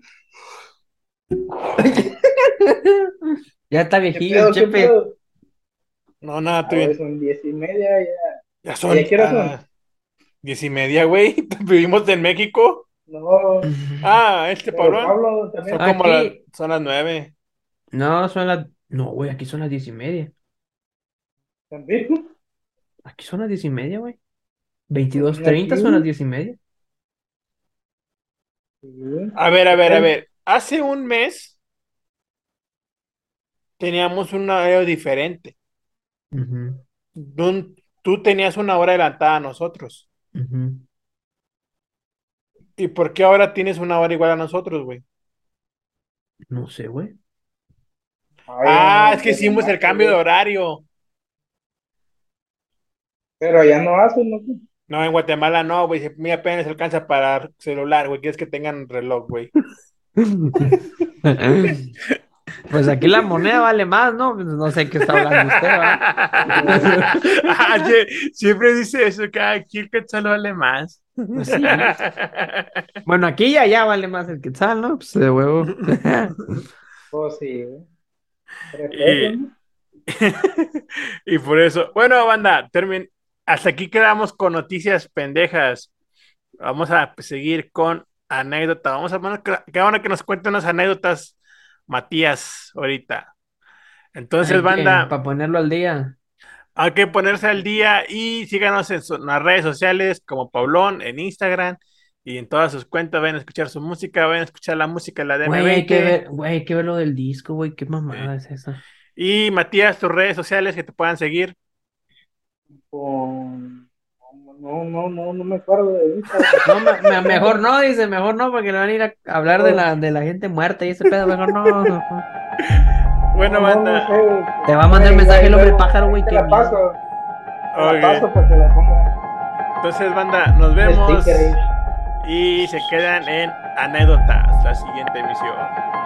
Ya está ¿Qué viejillo, chepe. pedo? No, nada, bien. güey, son diez y media ya. Ya son ¿Y a qué hora son? ah, diez y media, güey. Vivimos en México. No, Ah, este Pablo. Pablo también. Son como las, son las nueve. No, son las. No, güey, aquí son las diez y media. También. Aquí son las diez y media, güey. 22.30 son las diez y media. A ver, a ver, a ver. Hace un mes teníamos un horario diferente. Ujú, Tú, tú tenías una hora adelantada a nosotros. ¿Y por qué ahora tienes una hora igual a nosotros, güey? No sé, güey. Ah, es que hicimos el cambio de horario. Pero allá no hacen, ¿no? No, en Guatemala no, güey. Mira, apenas alcanza para celular, güey. Quieres que tengan reloj, güey. Pues aquí la moneda vale más, ¿no? Pues No sé qué está hablando usted, ¿va? Ah, sie- Siempre dice eso, que aquí el quetzal vale más. Pues sí. Bueno, aquí ya, ya vale más el quetzal, ¿no? Pues de huevo. Pues sí, güey. Pero Y- y por eso, bueno, banda, termin... hasta aquí quedamos con noticias pendejas. Vamos a seguir con anécdota. Vamos a bueno, que, bueno que nos cuente unas anécdotas, Matías, ahorita. Entonces, banda, Para ponerlo al día. hay que ponerse al día y síganos en, su- en las redes sociales como Paulón, en Instagram y en todas sus cuentas. Vayan a escuchar su música, vayan a escuchar la música de la Güey, hay que DM20. ver, güey, hay que ver lo del disco, güey. Qué mamada es esa. Y Matías, tus redes sociales que te puedan seguir. Con- No, no, no, no me acuerdo de eso. No, me- me- mejor no, dice, mejor no, porque le van a ir a hablar de la, de la gente muerta y ese pedo, mejor no. Bueno, No, no, banda. no. Te va a mandar mensaje el hombre pájaro, güey. Te la paso. Te Ok. la paso para que la ponga. Entonces, banda, nos vemos y se quedan en anécdotas la siguiente emisión.